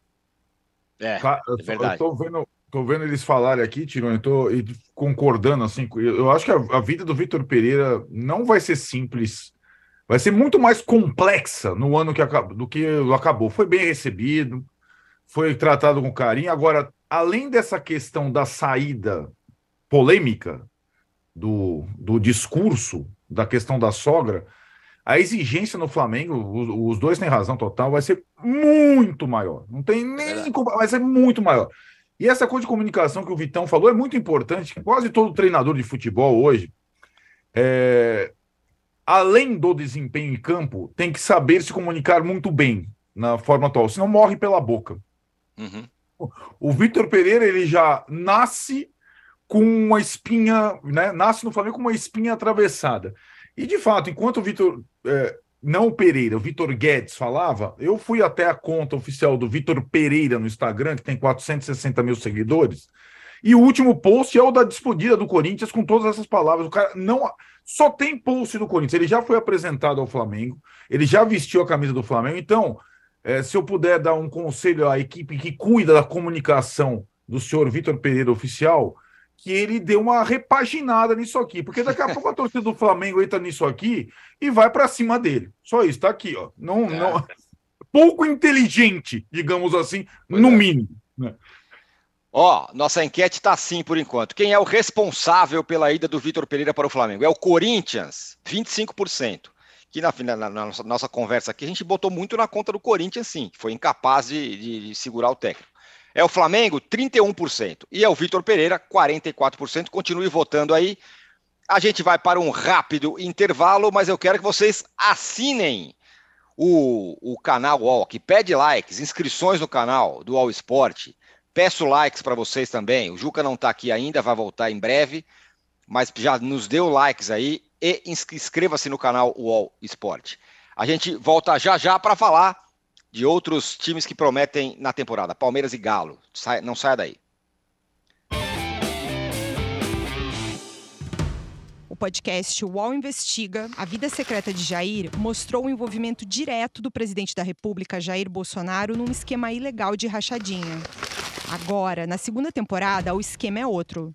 É, é verdade. Eu tô vendo, Tô vendo eles falarem aqui, Tirone, tô concordando assim. Eu acho que a, a vida do Vitor Pereira não vai ser simples, vai ser muito mais complexa no ano que acabou, do que acabou. Foi bem recebido, foi tratado com carinho. Agora, além dessa questão da saída polêmica do, do discurso, da questão da sogra, a exigência no Flamengo, os, os dois têm razão total, vai ser muito maior. Não tem nem. Vai ser muito maior. E essa coisa de comunicação que o Vitão falou é muito importante. Quase todo treinador de futebol hoje, é, além do desempenho em campo, tem que saber se comunicar muito bem na forma atual, senão morre pela boca. Uhum. O, o Vitor Pereira ele já nasce com uma espinha, né? Nasce no Flamengo com uma espinha atravessada. E de fato, enquanto o Vitor é, não o Pereira, o Vitor Guedes falava, eu fui até a conta oficial do Vitor Pereira no Instagram, que tem 460 mil seguidores, e o último post é o da despedida do Corinthians com todas essas palavras. O cara não. Só tem post do Corinthians. Ele já foi apresentado ao Flamengo, ele já vestiu a camisa do Flamengo, então. é, se eu puder dar um conselho à equipe que cuida da comunicação do senhor Vitor Pereira Oficial, que ele dê uma repaginada nisso aqui, porque daqui a pouco a torcida do Flamengo entra nisso aqui e vai para cima dele. Só isso, tá aqui, ó. Não, é. não... Pouco inteligente, digamos assim, pois no é. mínimo. Né? Ó, nossa enquete está assim por enquanto. Quem é o responsável pela ida do Vitor Pereira para o Flamengo? É o Corinthians, 25%. Que na, na, na nossa, nossa, conversa aqui a gente botou muito na conta do Corinthians, sim, que foi incapaz de, de, de segurar o técnico. É o Flamengo, 31%. E é o Vitor Pereira, 44%. Continue votando aí. A gente vai para um rápido intervalo, mas eu quero que vocês assinem o, o canal UOL, que pede likes, inscrições no canal do UOL Esporte. Peço likes para vocês também. O Juca não está aqui ainda, vai voltar em breve, mas já nos deu likes aí e inscreva-se no canal UOL Esporte. A gente volta já já para falar de outros times que prometem na temporada, Palmeiras e Galo. não saia daí. O podcast UOL Investiga, A Vida Secreta de Jair, mostrou o envolvimento direto do presidente da República, Jair Bolsonaro, num esquema ilegal de rachadinha. Agora, na segunda temporada, o esquema é outro.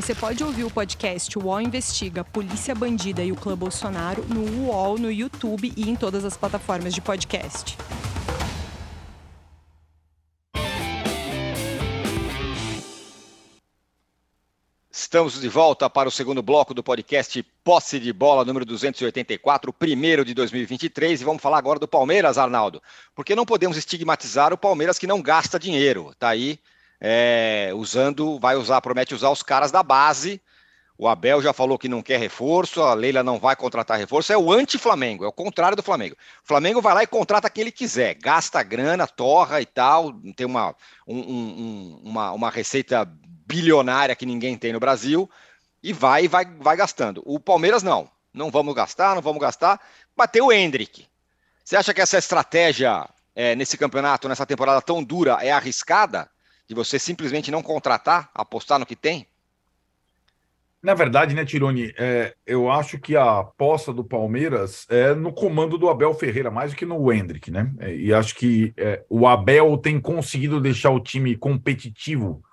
Você pode ouvir o podcast UOL Investiga Polícia Bandida e o Clã Bolsonaro no UOL, no YouTube e em todas as plataformas de podcast. Estamos de volta para o segundo bloco do podcast Posse de Bola número 284, primeiro de 2023, e vamos falar agora do Palmeiras, Arnaldo, porque não podemos estigmatizar o Palmeiras que não gasta dinheiro, tá aí é, usando, vai usar, promete usar os caras da base. O Abel já falou que não quer reforço, a Leila não vai contratar reforço, é o anti-Flamengo, é o contrário do Flamengo. O Flamengo vai lá e contrata quem ele quiser, gasta grana, torra e tal, tem uma, um, um, uma, uma receita bilionária que ninguém tem no Brasil e vai vai, vai gastando. O Palmeiras não. Não vamos gastar, não vamos gastar. Bateu o Hendrick. Você acha que essa estratégia é, nesse campeonato, nessa temporada tão dura, é arriscada? De você simplesmente não contratar, apostar no que tem? Na verdade, né, Tironi, é, eu acho que a aposta do Palmeiras é no comando do Abel Ferreira, mais do que no Hendrick, né? É, e acho que é, o Abel tem conseguido deixar o time competitivo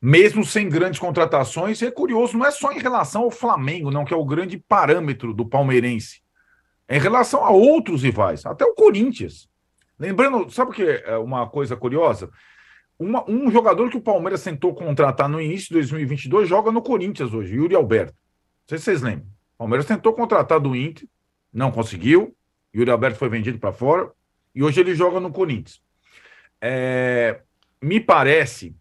mesmo sem grandes contratações. é curioso, não é só em relação ao Flamengo, não, que é o grande parâmetro do palmeirense. É em relação a outros rivais, até o Corinthians. Lembrando, sabe o que é uma coisa curiosa? Uma, um jogador que o Palmeiras tentou contratar no início de 2022 joga no Corinthians hoje, Yuri Alberto. Não sei se vocês lembram. O Palmeiras tentou contratar do Inter, não conseguiu. Yuri Alberto foi vendido para fora e hoje ele joga no Corinthians. É, me parece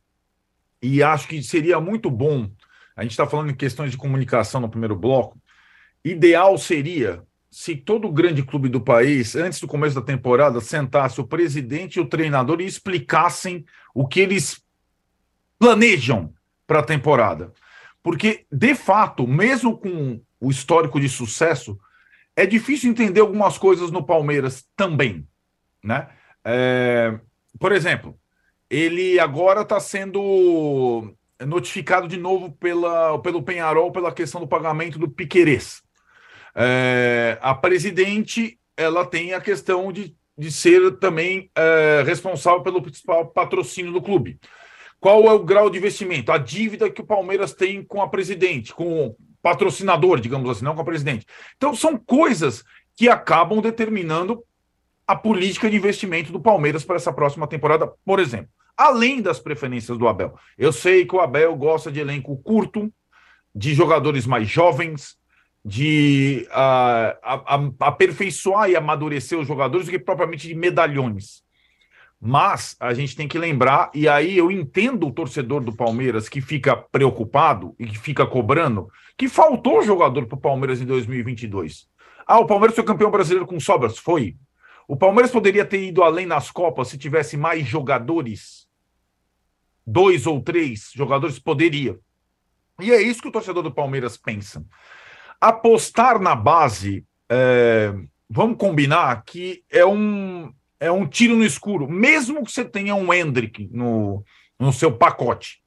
e acho que seria muito bom. A gente está falando em questões de comunicação no primeiro bloco. Ideal seria se todo grande clube do país, antes do começo da temporada, sentasse o presidente e o treinador e explicassem o que eles planejam para a temporada. Porque, de fato, mesmo com o histórico de sucesso, é difícil entender algumas coisas no Palmeiras também. Né? É, por exemplo, ele agora está sendo notificado de novo pela, pelo Penharol pela questão do pagamento do Piquerez. É, a presidente ela tem a questão de, de ser também é, responsável pelo principal patrocínio do clube. Qual é o grau de investimento? A dívida que o Palmeiras tem com a presidente, com o patrocinador, digamos assim, não com a presidente. Então, são coisas que acabam determinando a política de investimento do Palmeiras para essa próxima temporada, por exemplo. Além das preferências do Abel. Eu sei que o Abel gosta de elenco curto, de jogadores mais jovens, de uh, aperfeiçoar e amadurecer os jogadores do que propriamente de medalhões. Mas a gente tem que lembrar, e aí eu entendo o torcedor do Palmeiras que fica preocupado e que fica cobrando, que faltou jogador para o Palmeiras em 2022. Ah, o Palmeiras foi campeão brasileiro com sobras? Foi. O Palmeiras poderia ter ido além nas Copas se tivesse mais jogadores? Dois ou três jogadores? Poderia. E é isso que o torcedor do Palmeiras pensa. Apostar na base, é, vamos combinar que é um, é um tiro no escuro, mesmo que você tenha um Hendrick no, no seu pacote.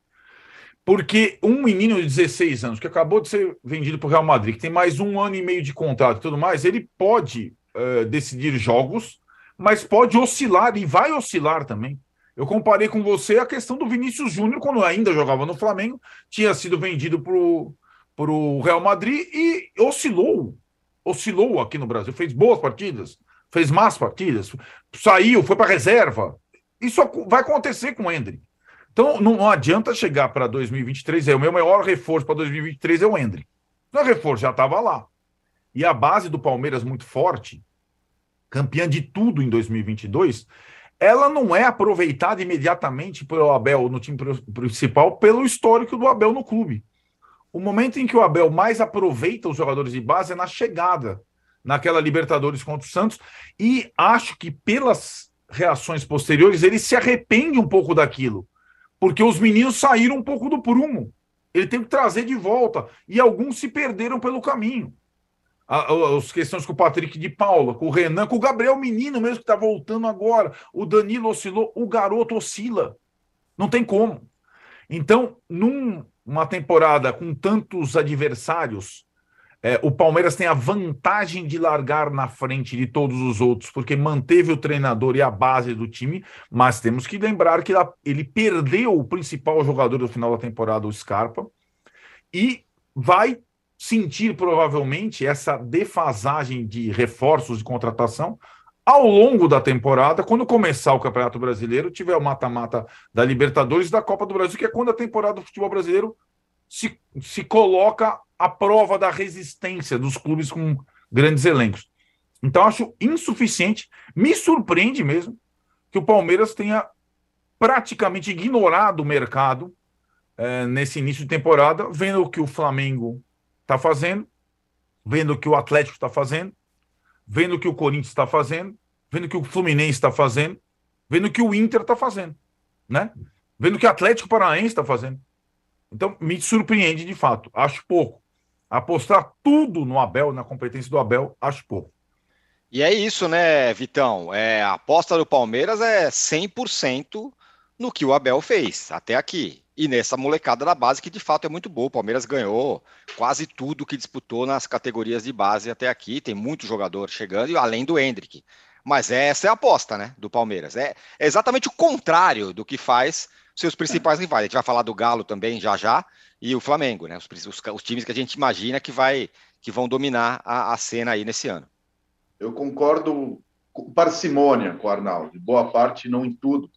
Porque um menino de 16 anos, que acabou de ser vendido para o Real Madrid, que tem mais um ano e meio de contrato e tudo mais, ele pode uh, decidir jogos, mas pode oscilar e vai oscilar também. Eu comparei com você a questão do Vinícius Júnior, quando ainda jogava no Flamengo, tinha sido vendido para o Real Madrid e oscilou. Oscilou aqui no Brasil, fez boas partidas, fez más partidas, saiu, foi para reserva. Isso vai acontecer com o Hendrick. Então não adianta chegar para 2023, é o meu maior reforço para 2023 é o Hendrick. O reforço já estava lá. E a base do Palmeiras muito forte, campeã de tudo em 2022, ela não é aproveitada imediatamente pelo Abel no time principal pelo histórico do Abel no clube. O momento em que o Abel mais aproveita os jogadores de base é na chegada, naquela Libertadores contra o Santos, e acho que pelas reações posteriores ele se arrepende um pouco daquilo, porque os meninos saíram um pouco do prumo. Ele tem que trazer de volta, e alguns se perderam pelo caminho as questões com o Patrick de Paula, com o Renan, com o Gabriel Menino mesmo que está voltando agora. O Danilo oscilou, o garoto oscila. Não tem como. Então, numa temporada com tantos adversários, é, o Palmeiras tem a vantagem de largar na frente de todos os outros, porque manteve o treinador e a base do time, mas temos que lembrar que ele perdeu o principal jogador do final da temporada, o Scarpa, e vai sentir provavelmente essa defasagem de reforços de contratação ao longo da temporada, quando começar o Campeonato Brasileiro, tiver o mata-mata da Libertadores e da Copa do Brasil, que é quando a temporada do futebol brasileiro se, se coloca à prova da resistência dos clubes com grandes elencos. Então, acho insuficiente, me surpreende mesmo que o Palmeiras tenha praticamente ignorado o mercado é, nesse início de temporada, vendo que o Flamengo está fazendo, vendo o que o Atlético está fazendo, vendo o que o Corinthians está fazendo, vendo o que o Fluminense está fazendo, vendo o que o Inter está fazendo, né? Vendo o que o Atlético Paranaense está fazendo. Então, me surpreende de fato. Acho pouco. Apostar tudo no Abel, na competência do Abel, acho pouco. E é isso, né, Vitão? É, a aposta do Palmeiras é 100% no que o Abel fez até aqui e nessa molecada da base que de fato é muito boa. O Palmeiras ganhou quase tudo que disputou nas categorias de base até aqui. Tem muito jogador chegando, além do Hendrick. Mas essa é a aposta, né, do Palmeiras. É, é exatamente o contrário do que faz seus principais rivais. A gente vai falar do Galo também já já e o Flamengo, né? Os, os, os times que a gente imagina que vai que vão dominar a, a cena aí nesse ano. Eu concordo com parcimônia com o Arnaldo, boa parte, não em tudo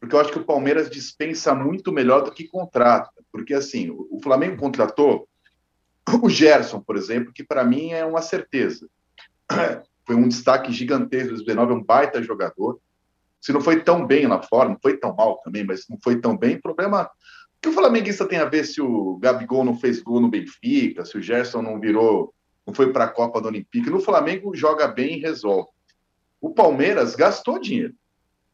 porque eu acho que o Palmeiras dispensa muito melhor do que contrata. Porque, assim, o Flamengo contratou o Gerson, por exemplo, que para mim é uma certeza. Foi um destaque gigantesco do 19, é um baita jogador. Se não foi tão bem lá fora, não foi tão mal também, mas não foi tão bem, problema. O que o flamenguista tem a ver se o Gabigol não fez gol no Benfica, se o Gerson não virou, não foi para a Copa do Olímpica? No Flamengo joga bem e resolve. O Palmeiras gastou dinheiro.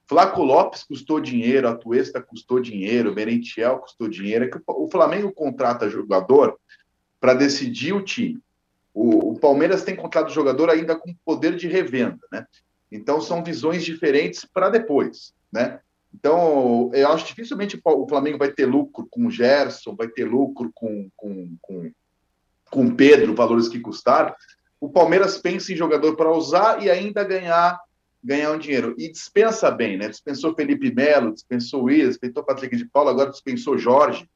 Flaco Lopes custou dinheiro, a Tuesta custou dinheiro, Merentiel custou dinheiro. É que o Flamengo contrata jogador para decidir o time. O, o, Palmeiras tem contratado jogador ainda com poder de revenda, né? Então são visões diferentes para depois, né? Então, eu acho dificilmente o Flamengo vai ter lucro com o Gerson, vai ter lucro com, com, com, com Pedro, valores que custaram. O Palmeiras pensa em jogador para usar e ainda ganhar ganhar um dinheiro. E dispensa bem, né? Dispensou Felipe Melo, dispensou Isa, dispensou Patrick de Paula, agora dispensou Jorge.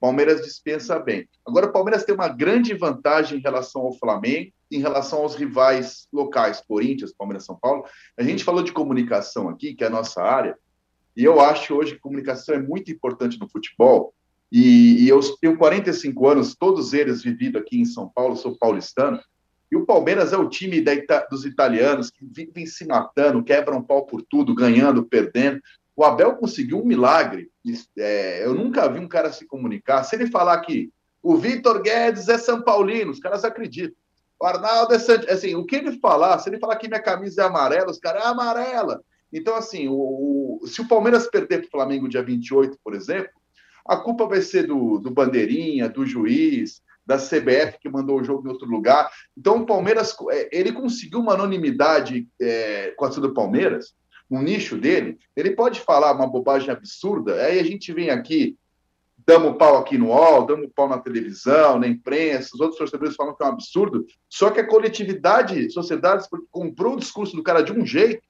Palmeiras dispensa bem. Agora, o Palmeiras tem uma grande vantagem em relação ao Flamengo, em relação aos rivais locais, Corinthians, Palmeiras, São Paulo. A gente falou de comunicação aqui, que é a nossa área, e eu acho hoje que comunicação é muito importante no futebol. E, e eu tenho 45 anos, todos eles vivido aqui em São Paulo, sou paulistano. E o Palmeiras é o time da, dos italianos que vivem se matando, quebram pau por tudo, ganhando, perdendo. O Abel conseguiu um milagre. É, eu nunca vi um cara se comunicar. Se ele falar que o Vitor Guedes é São Paulino, os caras acreditam. O Arnaldo é assim, o que ele falar, se ele falar que minha camisa é amarela, os caras é amarela. Então, assim, o, o, se o Palmeiras perder para o Flamengo dia 28, por exemplo, a culpa vai ser do, do Bandeirinha, do juiz, da CBF que mandou o jogo em outro lugar. Então, o Palmeiras, é, ele conseguiu uma anonimidade é, com a do Palmeiras, um nicho dele. Ele pode falar uma bobagem absurda, aí a gente vem aqui, damos pau aqui no UOL, damos pau na televisão, na imprensa, os outros torcedores falam que é um absurdo. Só que a coletividade, sociedade, comprou o discurso do cara de um jeito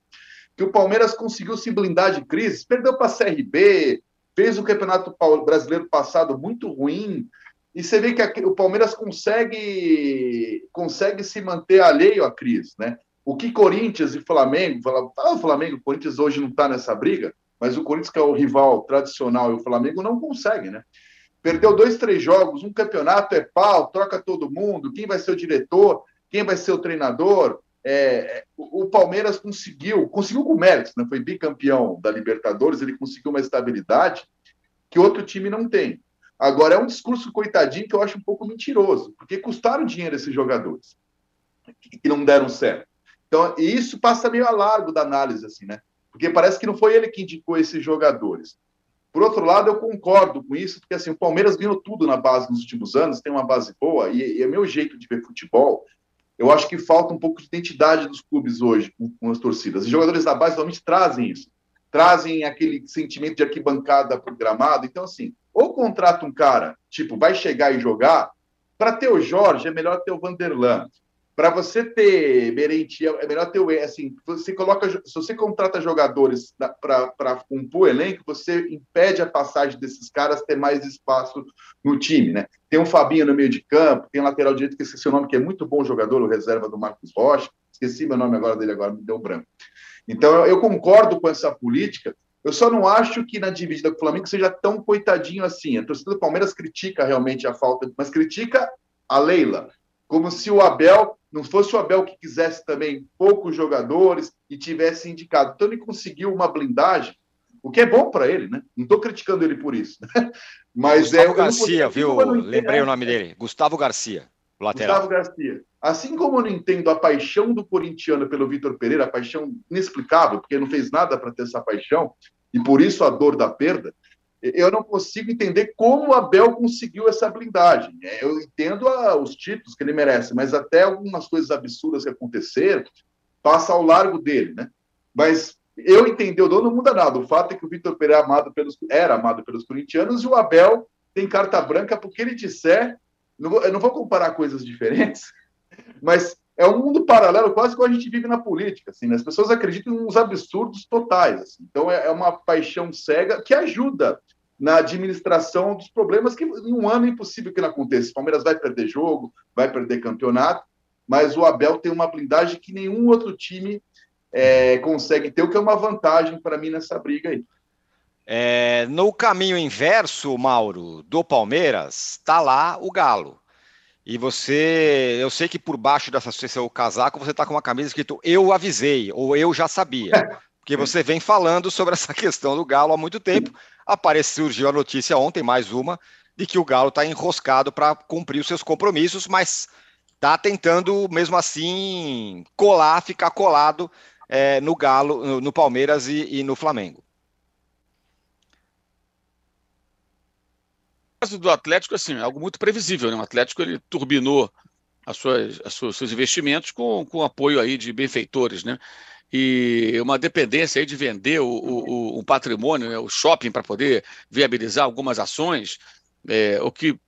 que o Palmeiras conseguiu se blindar de crise, perdeu para a CRB, fez o Campeonato Brasileiro passado muito ruim, e você vê que o Palmeiras consegue, consegue se manter alheio à crise, né? O que Corinthians e Flamengo, fala, ah, o Flamengo, o Corinthians hoje não está nessa briga, mas o Corinthians, que é o rival tradicional, e o Flamengo não consegue, né? Perdeu dois, três jogos, um campeonato é pau, troca todo mundo, quem vai ser o diretor, quem vai ser o treinador. É, o, o Palmeiras conseguiu, conseguiu com méritos, né? foi bicampeão da Libertadores, ele conseguiu uma estabilidade que outro time não tem. Agora, é um discurso coitadinho que eu acho um pouco mentiroso, porque custaram dinheiro esses jogadores, que não deram certo. Então, isso passa meio a largo da análise, assim, né? Porque parece que não foi ele que indicou esses jogadores. Por outro lado, eu concordo com isso, porque assim, o Palmeiras ganhou tudo na base nos últimos anos, tem uma base boa, e, e é meu jeito de ver futebol. Eu acho que falta um pouco de identidade dos clubes hoje com, com as torcidas. Os jogadores da base realmente trazem isso, trazem aquele sentimento de arquibancada programado. Então, assim, ou contrata um cara, tipo, vai chegar e jogar. Para ter o Jorge, é melhor ter o Vanderlan. Para você ter Merenti, é melhor ter o. Assim, você coloca, se você contrata jogadores para compor o elenco, você impede a passagem desses caras ter mais espaço no time, né? Tem um Fabinho no meio de campo, tem um lateral direito que esqueci o nome, que é muito bom jogador, o reserva do Marcos Rocha. Esqueci meu nome agora dele, agora me deu branco. Então, eu concordo com essa política, eu só não acho que na dividida com o Flamengo seja tão coitadinho assim. A torcida do Palmeiras critica realmente a falta, mas critica a Leila, como se o Abel não fosse o Abel que quisesse também poucos jogadores e tivesse indicado. Então ele conseguiu uma blindagem, o que é bom para ele, né? Não estou criticando ele por isso. Né? Mas Gustavo é, Garcia, viu? Lembrei o nome dele. Gustavo Garcia, lateral. Gustavo Garcia. Assim como eu não entendo a paixão do corintiano pelo Vitor Pereira, a paixão inexplicável, porque não fez nada para ter essa paixão, e por isso a dor da perda, eu não consigo entender como o Abel conseguiu essa blindagem. Eu entendo a, os títulos que ele merece, mas até algumas coisas absurdas que aconteceram passa ao largo dele, né? Mas eu entender, o dono não muda nada. O fato é que o Vitor Pereira é amado pelos, era amado pelos corintianos e o Abel tem carta branca porque ele disser. Não vou, eu não vou comparar coisas diferentes, mas é um mundo paralelo, quase que a gente vive na política. Assim, né? As pessoas acreditam uns absurdos totais. Assim. Então, é, é uma paixão cega que ajuda na administração dos problemas que em um ano é impossível que não aconteça. O Palmeiras vai perder jogo, vai perder campeonato, mas o Abel tem uma blindagem que nenhum outro time é, consegue ter, o que é uma vantagem para mim nessa briga aí. É, no caminho inverso, Mauro, do Palmeiras, está lá o Galo. E você, eu sei que por baixo dessa seu casaco você está com uma camisa escrito Eu avisei, ou Eu já sabia. Porque você vem falando sobre essa questão do Galo há muito tempo. Apareceu, surgiu a notícia ontem, mais uma, de que o Galo está enroscado para cumprir os seus compromissos, mas está tentando, mesmo assim, colar, ficar colado é, no Galo, no, no Palmeiras e, e no Flamengo. Caso do Atlético, assim, é algo muito previsível, né? O Atlético ele turbinou as suas, as suas, seus investimentos com, com apoio aí de benfeitores, né? E uma dependência aí de vender o, o, o patrimônio, né? o shopping para poder viabilizar algumas ações, é, o que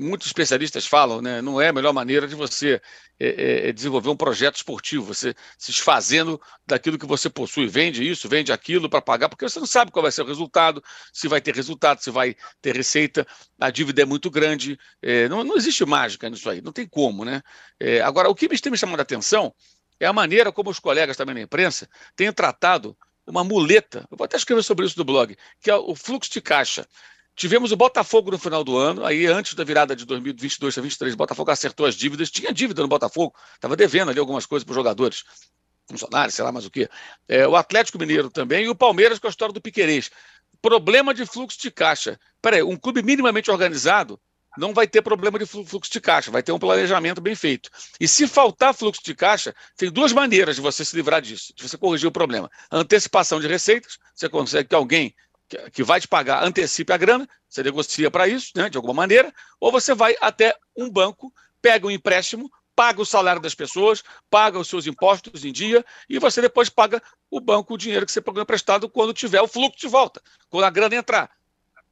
muitos especialistas falam, né, não é a melhor maneira de você é, é, é, desenvolver um projeto esportivo, você se desfazendo daquilo que você possui, vende isso, vende aquilo para pagar, porque você não sabe qual vai ser o resultado, se vai ter resultado, se vai ter receita, a dívida é muito grande, é, não, não existe mágica nisso aí, não tem como, né? É, agora, o que me tem me chamado a atenção é a maneira como os colegas também na imprensa têm tratado uma muleta, eu vou até escrever sobre isso no blog, que é o fluxo de caixa. Tivemos o Botafogo no final do ano, aí antes da virada de 2022 para 2023, o Botafogo acertou as dívidas, tinha dívida no Botafogo, estava devendo ali algumas coisas para os jogadores, funcionários, sei lá mais o quê. É, o Atlético Mineiro também e o Palmeiras com a história do Piquerez. Problema de fluxo de caixa. Peraí, um clube minimamente organizado não vai ter problema de fluxo de caixa, vai ter um planejamento bem feito. E se faltar fluxo de caixa, tem duas maneiras de você se livrar disso, de você corrigir o problema. Antecipação de receitas, você consegue que alguém que vai te pagar antecipe a grana, você negocia para isso, né, de alguma maneira, ou você vai até um banco, pega um empréstimo, paga o salário das pessoas, paga os seus impostos em dia e você depois paga o banco o dinheiro que você pagou emprestado quando tiver o fluxo de volta, quando a grana entrar,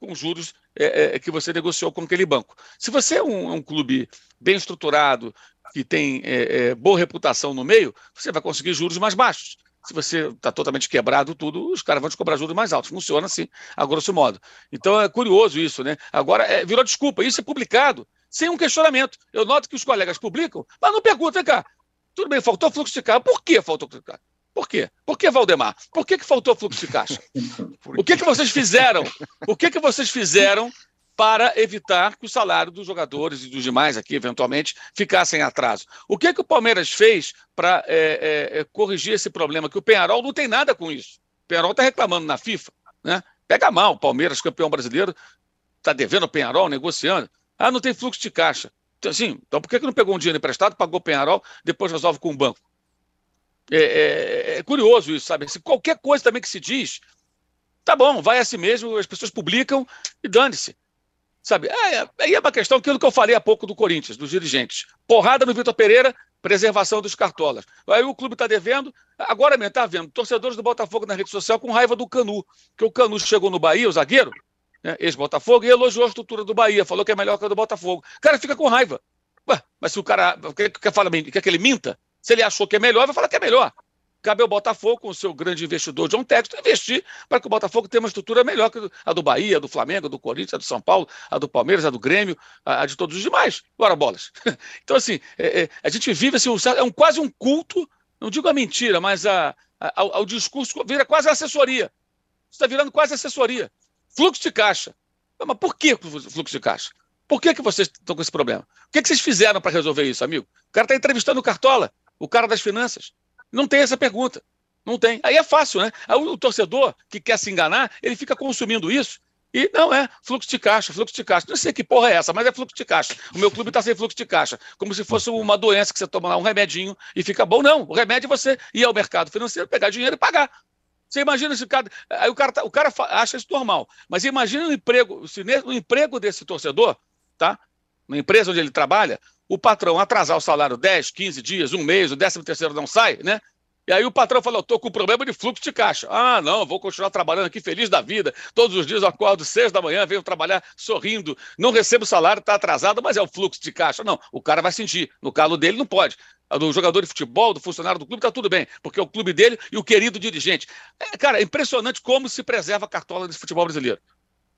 com juros é, é, que você negociou com aquele banco. Se você é um, é um clube bem estruturado, que tem é, é, boa reputação no meio, você vai conseguir juros mais baixos. Se você está totalmente quebrado tudo, os caras vão te cobrar juros mais altos. Funciona assim, a grosso modo. Então é curioso isso, né? Agora, é, virou desculpa. Isso é publicado sem um questionamento. Eu noto que os colegas publicam, mas não perguntam, cá. Tudo bem, faltou fluxo de caixa. Por que faltou fluxo de caixa? Por quê? Por que, Valdemar? Por que, que faltou fluxo de caixa? O que, que vocês fizeram? O que, que vocês fizeram para evitar que o salário dos jogadores e dos demais aqui, eventualmente, ficassem atraso? O que, que o Palmeiras fez para é, é, é, corrigir esse problema? Que o Penharol não tem nada com isso. O Penharol está reclamando na FIFA. Né? Pega mal, o Palmeiras, campeão brasileiro, está devendo o Penharol, negociando. Ah, não tem fluxo de caixa. Então, assim, então por que, que não pegou um dinheiro emprestado, pagou o Penharol, depois resolve com o banco? É, é, é, curioso isso, sabe? Se qualquer coisa também que se diz, tá bom, vai assim mesmo, as pessoas publicam e dane-se. Sabe? É, aí é uma questão, aquilo que eu falei há pouco do Corinthians, dos dirigentes. Porrada no Vitor Pereira, preservação dos cartolas. Aí o clube está devendo, agora mesmo está vendo torcedores do Botafogo na rede social com raiva do Canu, que o Canu chegou no Bahia, o zagueiro, né, ex-Botafogo, e elogiou a estrutura do Bahia, falou que é melhor que a do Botafogo. O cara fica com raiva. Ué, mas se o cara quer, quer, quer que ele minta, se ele achou que é melhor, vai falar que é melhor. Cabe ao Botafogo, com o seu grande investidor John Texton, investir para que o Botafogo tenha uma estrutura melhor que a do Bahia, a do Flamengo, a do Corinthians, a do São Paulo, a do Palmeiras, a do Grêmio, a, de todos os demais. Bora, bolas. Então, assim, é, é, a gente vive assim, é um, quase um culto, não digo a mentira, mas a, a, ao, ao discurso, vira quase assessoria. Está virando quase assessoria. Fluxo de caixa. Mas por que fluxo de caixa? Por que, que vocês estão com esse problema? O que, que vocês fizeram para resolver isso, amigo? O cara está entrevistando o Cartola, o cara das finanças. Não tem essa pergunta. Não tem. Aí é fácil, né? Aí o torcedor que quer se enganar, ele fica consumindo isso. E não é fluxo de caixa, fluxo de caixa. Não sei que porra é essa, mas é fluxo de caixa. O meu clube está sem fluxo de caixa. Como se fosse uma doença que você toma lá um remedinho e fica bom. Não, o remédio é você ir ao mercado financeiro, pegar dinheiro e pagar. Você imagina se o cara. Aí o cara, tá, o cara acha isso normal. Mas imagina o emprego, se emprego desse torcedor, tá? Na empresa onde ele trabalha, o patrão atrasar o salário 10, 15 dias, um mês, o 13 terceiro não sai, né? E aí o patrão falou, estou com problema de fluxo de caixa. Ah, não, vou continuar trabalhando aqui feliz da vida. Todos os dias eu acordo seis da manhã, venho trabalhar sorrindo, não recebo salário, está atrasado, mas é o fluxo de caixa. Não, o cara vai sentir. No calo dele não pode. Do jogador de futebol, do funcionário do clube, está tudo bem, porque é o clube dele e o querido dirigente. É, cara, é impressionante como se preserva a cartola desse futebol brasileiro.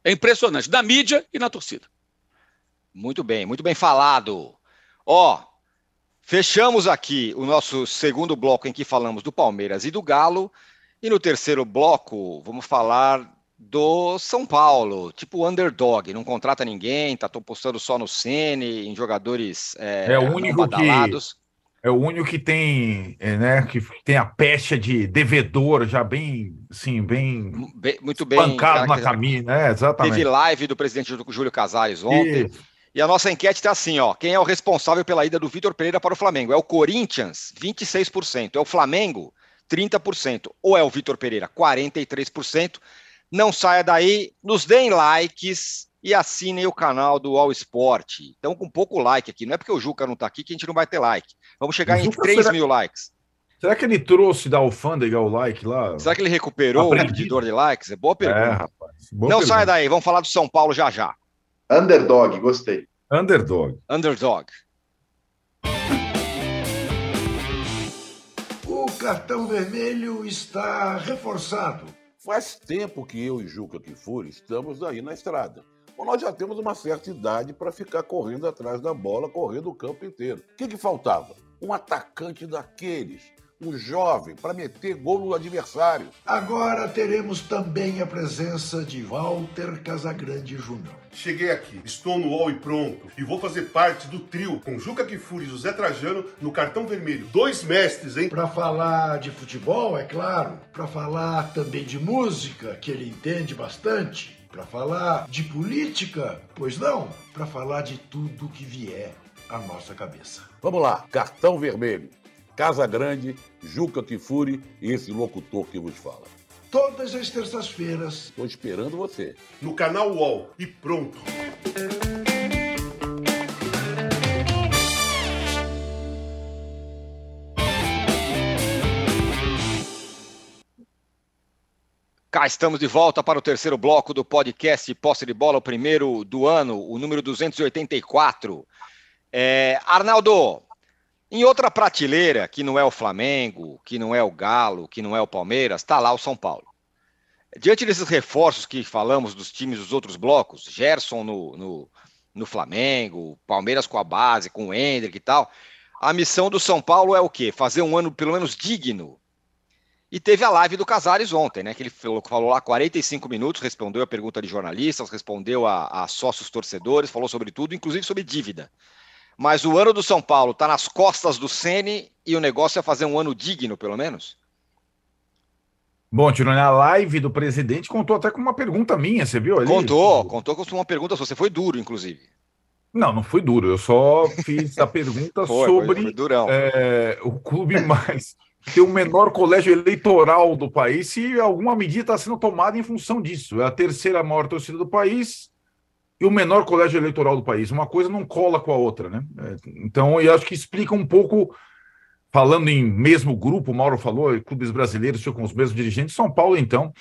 É impressionante, da mídia e na torcida. Muito bem, muito bem falado. Ó, Fechamos aqui o nosso segundo bloco em que falamos do Palmeiras e do Galo. E no terceiro bloco, vamos falar do São Paulo, tipo underdog, não contrata ninguém, tá postando só no Cene, em jogadores é, é o único que é o único que tem, é, né, que tem a pecha de devedor já bem, sim, bem, bem muito bem pancado na caminha, né? Exatamente. Teve live do presidente Júlio Casares ontem. Isso. E a nossa enquete está assim, ó. Quem é o responsável pela ida do Vitor Pereira para o Flamengo? É o Corinthians, 26%. É o Flamengo, 30%. Ou é o Vitor Pereira, 43%. Não saia daí, nos deem likes e assinem o canal do All Sport. Então, com pouco like aqui. Não é porque o Juca não está aqui que a gente não vai ter like. Vamos chegar em 3 será... mil likes. Será que ele trouxe da alfândega o like lá? Será que ele recuperou Aprendi. o medidor de likes? É boa pergunta. É, rapaz. Boa não pergunta. saia daí, vamos falar do São Paulo já já. Underdog, gostei. Underdog. Underdog. O cartão vermelho está reforçado. Faz tempo que eu e Juca Kifuri estamos aí na estrada. Bom, nós já temos uma certa idade para ficar correndo atrás da bola, correndo o campo inteiro. O que, que faltava? Um atacante daqueles um jovem para meter gol no adversário. Agora teremos também a presença de Walter Casagrande Júnior. Cheguei aqui, estou no UOL e pronto, e vou fazer parte do trio com Juca Kifuri e José Trajano no cartão vermelho. Dois mestres, hein? Para falar de futebol, é claro, para falar também de música, que ele entende bastante para falar de política, pois não, para falar de tudo que vier à nossa cabeça. Vamos lá, cartão vermelho. Casa Grande, Juca Kifuri e esse locutor que vos fala. Todas as terças-feiras. Estou esperando você. No canal UOL. E pronto. Cá estamos de volta para o terceiro bloco do podcast Posse de Bola, o primeiro do ano, o número 284. É, Arnaldo, em outra prateleira, que não é o Flamengo, que não é o Galo, que não é o Palmeiras, está lá o São Paulo. Diante desses reforços que falamos dos times dos outros blocos, Gerson no, no, no Flamengo, Palmeiras com a base, com o Hendrick e tal, a missão do São Paulo é o quê? Fazer um ano pelo menos digno e teve a live do Casares ontem, né? Que ele falou, falou lá 45 minutos, respondeu a pergunta de jornalistas, respondeu a, a, sócios torcedores, falou sobre tudo, inclusive sobre dívida. Mas o ano do São Paulo está nas costas do Sene e o negócio é fazer um ano digno, pelo menos? Bom, Tirone, a live do presidente contou até com uma pergunta minha, você viu ali? Contou, contou com uma pergunta, você foi duro, inclusive. Não, não foi duro, eu só fiz a pergunta foi, sobre é, o clube mais ter o menor colégio eleitoral do país se alguma medida está sendo tomada em função disso. É a terceira maior torcida do país e o menor colégio eleitoral do país. Uma coisa não cola com a outra, né? É, então, eu acho que explica um pouco, falando em mesmo grupo, o Mauro falou, clubes brasileiros com os mesmos dirigentes, São Paulo, então.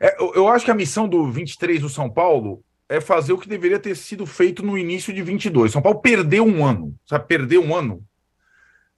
É, eu acho que a missão do 23 do São Paulo é fazer o que deveria ter sido feito no início de 22. São Paulo perdeu um ano, sabe? Perdeu um ano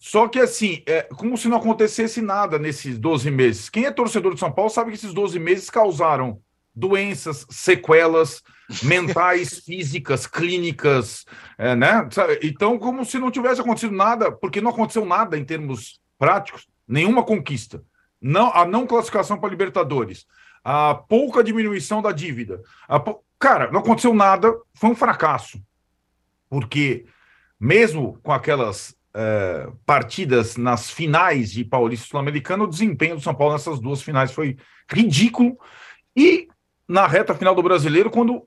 só que assim, é como se não acontecesse nada nesses 12 meses. Quem é torcedor de São Paulo sabe que esses 12 meses causaram doenças, sequelas mentais, físicas, clínicas, é, né? Então, como se não tivesse acontecido nada, porque não aconteceu nada em termos práticos, nenhuma conquista. Não, a não classificação para Libertadores, a pouca diminuição da dívida. Pou... Cara, não aconteceu nada, foi um fracasso. Porque mesmo com aquelas uh, partidas nas finais de Paulista Sul-Americano, o desempenho do São Paulo nessas duas finais foi ridículo. E na reta final do brasileiro, quando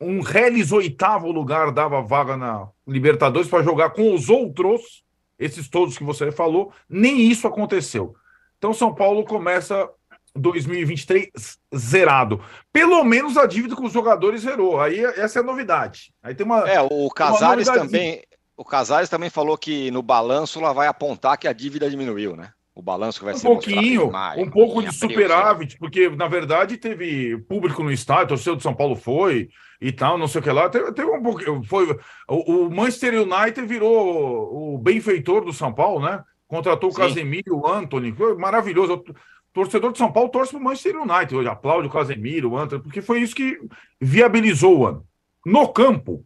um reles oitavo lugar dava vaga na Libertadores para jogar com os outros, esses todos que você falou, nem isso aconteceu. Então São Paulo começa 2023 zerado. Pelo menos a dívida com os jogadores zerou. Aí essa é a novidade. Aí tem uma É, o Casares também o Casares também falou que no balanço ela vai apontar que a dívida diminuiu, né? O balanço que vai um ser pouquinho, maio, um pouco de superávit, porque na verdade teve público no estádio, torcedor de São Paulo foi e tal, não sei o que lá. Teve, teve um pouquinho, foi o, o, Manchester United virou o benfeitor do São Paulo, né? Contratou Sim. o Casemiro, o Anthony, foi maravilhoso. O torcedor de São Paulo torce para o Manchester United hoje, aplaude o Casemiro, o Anthony, porque foi isso que viabilizou o ano. No campo,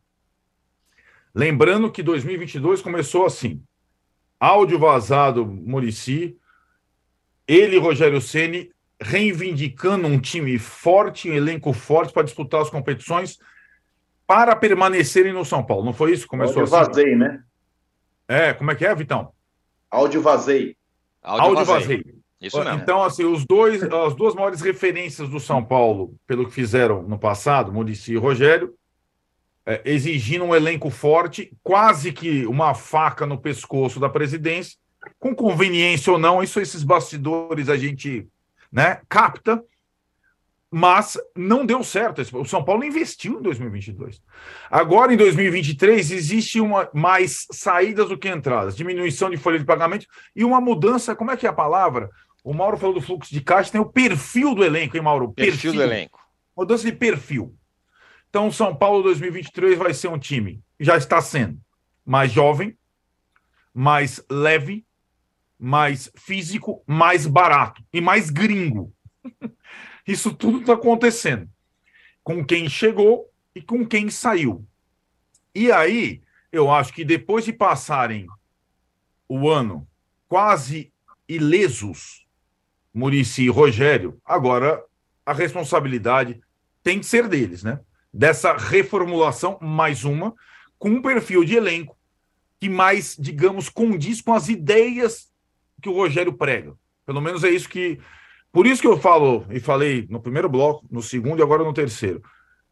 Lembrando que 2022 começou assim: áudio vazado Murici, ele Rogério Ceni reivindicando um time forte, um elenco forte para disputar as competições para permanecerem no São Paulo. Não foi isso? Começou áudio assim? vazei, né? É, como é que é, Vitão? Áudio vazei. Áudio, vazei. Isso mesmo. Então, assim, os dois, as duas maiores referências do São Paulo, pelo que fizeram no passado, Murici e Rogério, é, exigindo um elenco forte, quase que uma faca no pescoço da presidência, com conveniência ou não, isso esses bastidores a gente né, capta, mas não deu certo. O São Paulo investiu em 2022. Agora, em 2023, existe uma, mais saídas do que entradas, diminuição de folha de pagamento e uma mudança. Como é que é a palavra? O Mauro falou do fluxo de caixa, tem o perfil do elenco, hein, Mauro? Perfil, perfil do elenco. Mudança de perfil. Então, São Paulo 2023 vai ser um time, já está sendo, mais jovem, mais leve, mais físico, mais barato e mais gringo. Isso tudo está acontecendo com quem chegou e com quem saiu. E aí, eu acho que depois de passarem o ano quase ilesos, Murici e Rogério, agora a responsabilidade tem que ser deles, né? dessa reformulação, mais uma, com um perfil de elenco que mais, digamos, condiz com as ideias que o Rogério prega. Pelo menos é isso que Por isso que eu falo, e falei no primeiro bloco, no segundo e agora no terceiro.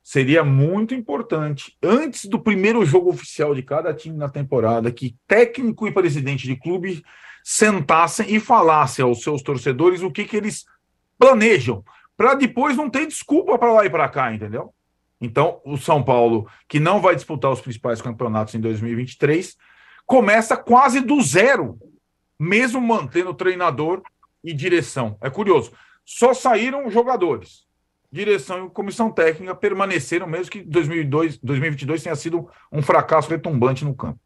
Seria muito importante, antes do primeiro jogo oficial de cada time na temporada, que técnico e presidente de clube sentassem e falassem aos seus torcedores o que, que eles planejam, para depois não ter desculpa para lá e para cá, entendeu? Então, o São Paulo, que não vai disputar os principais campeonatos em 2023, começa quase do zero, mesmo mantendo treinador e direção. É curioso. Só saíram jogadores. Direção e comissão técnica permaneceram, mesmo que 2002, 2022 tenha sido um fracasso retumbante no campo.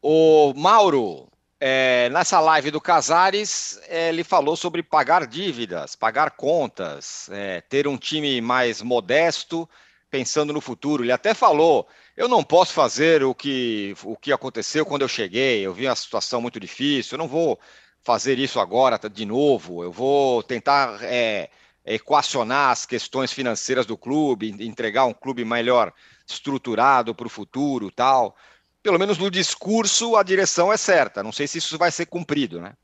O Mauro, é, nessa live do Casares, é, ele falou sobre pagar dívidas, pagar contas, é, ter um time mais modesto, pensando no futuro. Ele até falou: eu não posso fazer o que, o que aconteceu quando eu cheguei, eu vi uma situação muito difícil, eu não vou fazer isso agora de novo, eu vou tentar é, equacionar as questões financeiras do clube, entregar um clube melhor estruturado para o futuro tal pelo menos no discurso, a direção é certa. Não sei se isso vai ser cumprido, né?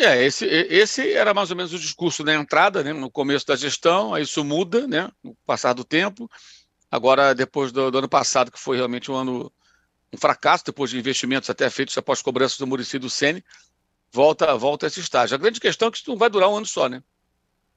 É, esse, esse era mais ou menos o discurso na entrada, né, no começo da gestão, aí isso muda, né, no passar do tempo. Agora, depois do, do ano passado, que foi realmente um ano, um fracasso, depois de investimentos até feitos após cobranças do Murici do Sene, volta, volta esse estágio. A grande questão é que isso não vai durar um ano só, né?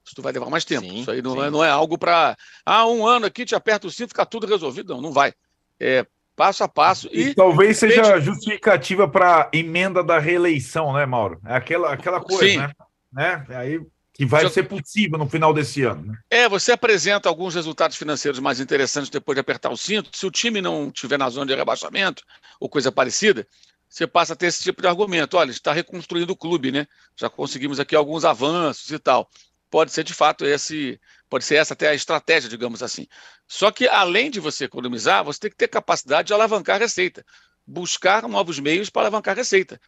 Isso vai levar mais tempo. Sim, isso aí não é, não é algo para. Ah, um ano aqui, te aperta o cinto, fica tudo resolvido. Não, não vai. É, passo a passo. E, e talvez seja justificativa para emenda da reeleição, né, Mauro? É aquela, aquela coisa, Sim. né? né? É aí que vai ser possível no final desse ano. Né? É, você apresenta alguns resultados financeiros mais interessantes depois de apertar o cinto. Se o time não tiver na zona de rebaixamento ou coisa parecida, você passa a ter esse tipo de argumento. Olha, está reconstruindo o clube, né? Já conseguimos aqui alguns avanços e tal. Pode ser de fato esse Pode ser essa até a estratégia, digamos assim. Só que, além de você economizar, você tem que ter capacidade de alavancar a receita. Buscar novos meios para alavancar a receita.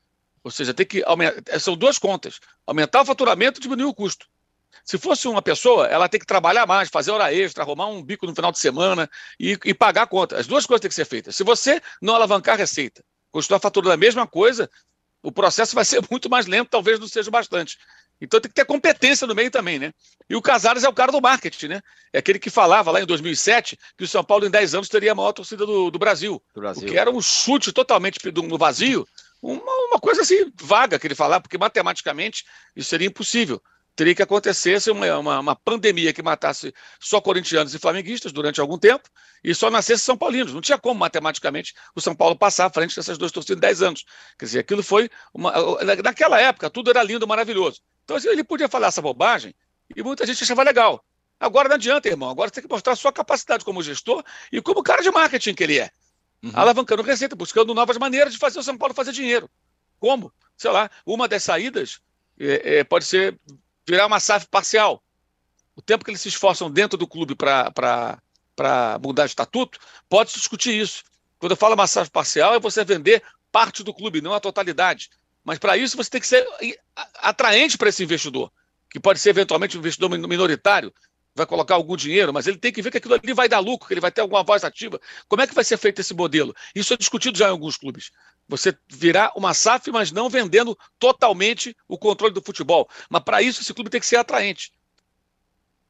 Ou seja, tem que aumentar. São duas contas: aumentar o faturamento e diminuir o custo. Se fosse uma pessoa, ela tem que trabalhar mais, fazer hora extra, arrumar um bico no final de semana e, e pagar a conta. As duas coisas têm que ser feitas. Se você não alavancar a receita, continuar faturando a mesma coisa, o processo vai ser muito mais lento, talvez não seja bastante. Então tem que ter competência no meio também, né? E o Casares é o cara do marketing, né? É aquele que falava lá em 2007 que o São Paulo em 10 anos teria a maior torcida do, do Brasil. Do Brasil. Que era um chute totalmente no vazio, uma, uma, coisa assim vaga que ele falava, porque matematicamente isso seria impossível. Teria que acontecer uma, uma, uma, pandemia que matasse só corintianos e flamenguistas durante algum tempo e só nascesse São Paulinos. Não tinha como, matematicamente, o São Paulo passar à frente dessas duas torcidas em 10 anos. Quer dizer, aquilo foi. Uma, naquela época, tudo era lindo, maravilhoso. Então, assim, ele podia falar essa bobagem e muita gente achava legal. Agora não adianta, irmão. Agora você tem que mostrar a sua capacidade como gestor e como cara de marketing que ele é. Uhum. Alavancando receita, buscando novas maneiras de fazer o São Paulo fazer dinheiro. Como? Sei lá, uma das saídas é, é, pode ser virar uma SAF parcial. O tempo que eles se esforçam dentro do clube para mudar de estatuto, pode-se discutir isso. Quando eu falo uma SAF parcial, é você vender parte do clube, não a totalidade. Mas para isso você tem que ser atraente para esse investidor, que pode ser eventualmente um investidor minoritário, vai colocar algum dinheiro, mas ele tem que ver que aquilo ali vai dar lucro, que ele vai ter alguma voz ativa. Como é que vai ser feito esse modelo? Isso é discutido já em alguns clubes. Você virar uma SAF, mas não vendendo totalmente o controle do futebol. Mas para isso esse clube tem que ser atraente.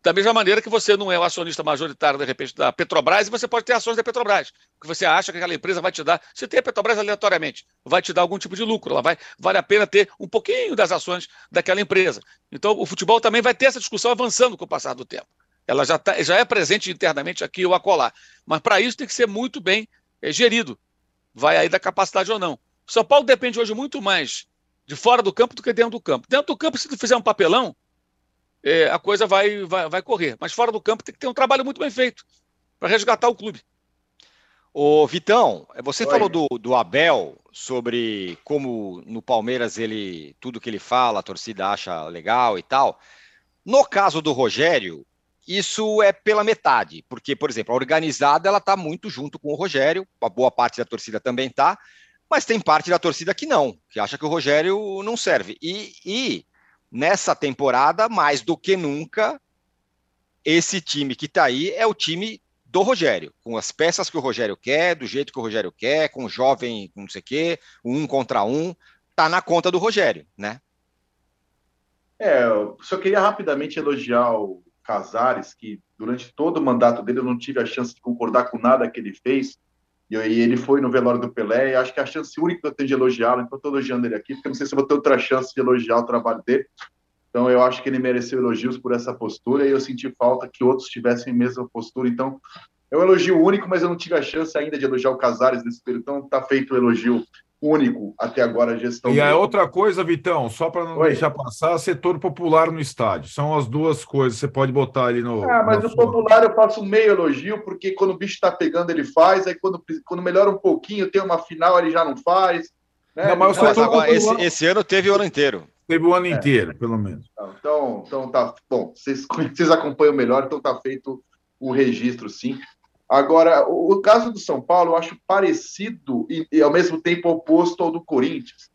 Da mesma maneira que você não é o acionista majoritário, de repente, da Petrobras, e você pode ter ações da Petrobras, porque você acha que aquela empresa vai te dar. Você tem a Petrobras aleatoriamente, vai te dar algum tipo de lucro, ela vai, vale a pena ter um pouquinho das ações daquela empresa. Então, o futebol também vai ter essa discussão avançando com o passar do tempo. Ela já, tá, já é presente internamente aqui ou acolá. Mas para isso tem que ser muito bem é, gerido. Vai aí da capacidade ou não. O São Paulo depende hoje muito mais de fora do campo do que dentro do campo. Dentro do campo, se tu fizer um papelão, é, a coisa vai, vai, vai correr. Mas fora do campo tem que ter um trabalho muito bem feito para resgatar o clube. Ô, Vitão, você Oi. falou do, do Abel sobre como no Palmeiras ele tudo que ele fala, a torcida acha legal e tal. No caso do Rogério, isso é pela metade, porque, por exemplo, a organizada ela está muito junto com o Rogério, a boa parte da torcida também está, mas tem parte da torcida que não, que acha que o Rogério não serve. E, e nessa temporada, mais do que nunca, esse time que está aí é o time do Rogério, com as peças que o Rogério quer, do jeito que o Rogério quer, com o jovem, não sei o quê, um contra um, tá na conta do Rogério, né? É, eu só queria rapidamente elogiar o Casares, que durante todo o mandato dele eu não tive a chance de concordar com nada que ele fez, e ele foi no velório do Pelé, e acho que a chance única que eu tenho de elogiá-lo, então estou elogiando ele aqui, porque não sei se eu vou ter outra chance de elogiar o trabalho dele. Então eu acho que ele mereceu elogios por essa postura, e eu senti falta que outros tivessem a mesma postura. Então, é um elogio único, mas eu não tive a chance ainda de elogiar o Casares nesse período, então está feito o elogio único até agora a gestão. E a outra coisa, Vitão, só para não Oi. deixar passar, setor popular no estádio. São as duas coisas, você pode botar ali no. Ah, mas no o popular eu faço um meio elogio, porque quando o bicho está pegando, ele faz, aí quando, quando melhora um pouquinho, tem uma final, ele já não faz. Né? Não, mas, mas agora, esse, esse, ano teve o ano inteiro. Teve o ano é. inteiro, pelo menos. Então, então tá bom. Vocês, vocês acompanham melhor, então tá feito o registro, sim. Agora, o, caso do São Paulo eu acho parecido e, e, ao mesmo tempo oposto ao do Corinthians,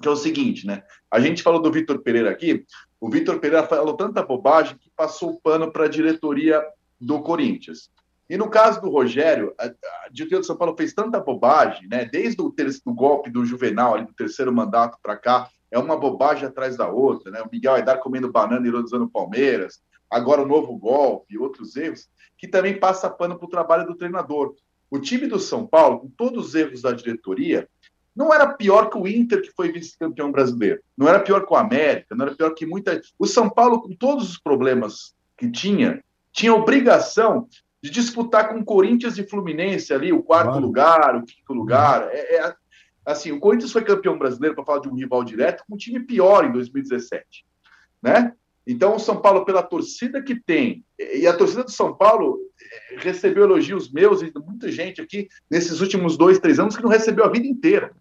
que é o seguinte, né? A gente falou do Vitor Pereira aqui, o Vitor Pereira falou tanta bobagem que passou o pano para a diretoria do Corinthians. E no caso do Rogério, a, a diretoria do São Paulo fez tanta bobagem, né? Desde o golpe do Juvenal, ali, do terceiro mandato para cá, é uma bobagem atrás da outra, né? O Miguel Aidar comendo banana e ironizando Palmeiras, agora o novo golpe, outros erros que também passa pano para o trabalho do treinador. O time do São Paulo, com todos os erros da diretoria, não era pior que o Inter, que foi vice-campeão brasileiro. Não era pior que o América, não era pior que muita. O São Paulo, com todos os problemas que tinha, tinha obrigação de disputar com Corinthians e Fluminense ali, o quarto claro. lugar, o quinto lugar. É, é, assim, o Corinthians foi campeão brasileiro, para falar de um rival direto, com um time pior em 2017. Né? Então, o São Paulo, pela torcida que tem, e a torcida do São Paulo eh, recebeu elogios meus e de muita gente aqui nesses últimos dois, três anos que não recebeu a vida inteira,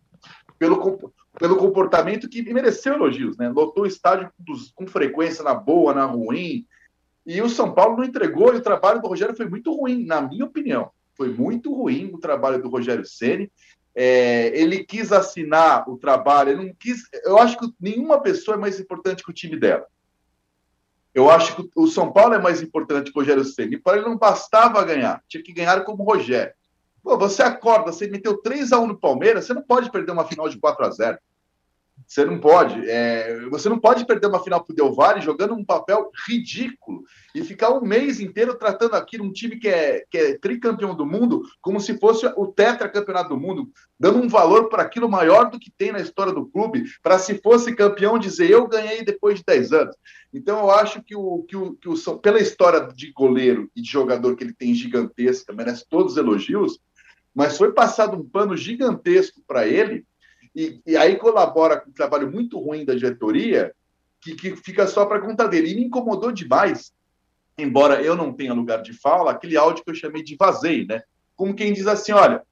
pelo, pelo comportamento que mereceu elogios, né? Lotou o estádio com frequência, na boa, na ruim, e o São Paulo não entregou, e o trabalho do Rogério foi muito ruim, na minha opinião. Foi muito ruim o trabalho do Rogério Ceni. É, ele quis assinar o trabalho, ele não quis. Eu acho que nenhuma pessoa é mais importante que o time dela. Eu acho que o São Paulo é mais importante que o Rogério Ceni. Para ele não bastava ganhar, tinha que ganhar como Rogério. Pô, você acorda, você meteu 3 a 1 no Palmeiras, você não pode perder uma final de 4 a 0 você não pode. É, você não pode perder uma final para o Del Valle jogando um papel ridículo e ficar um mês inteiro tratando aqui um time que é, que é tricampeão do mundo como se fosse o tetracampeonato do mundo, dando um valor para aquilo maior do que tem na história do clube, para se fosse campeão dizer eu ganhei depois de 10 anos. Então eu acho que o, que o, que o pela história de goleiro e de jogador que ele tem gigantesca, merece todos os elogios, mas foi passado um pano gigantesco para ele e, e aí colabora com um trabalho muito ruim da diretoria, que, que fica só para conta dele. E me incomodou demais, embora eu não tenha lugar de fala, aquele áudio que eu chamei de vazei, né? Como quem diz assim: olha,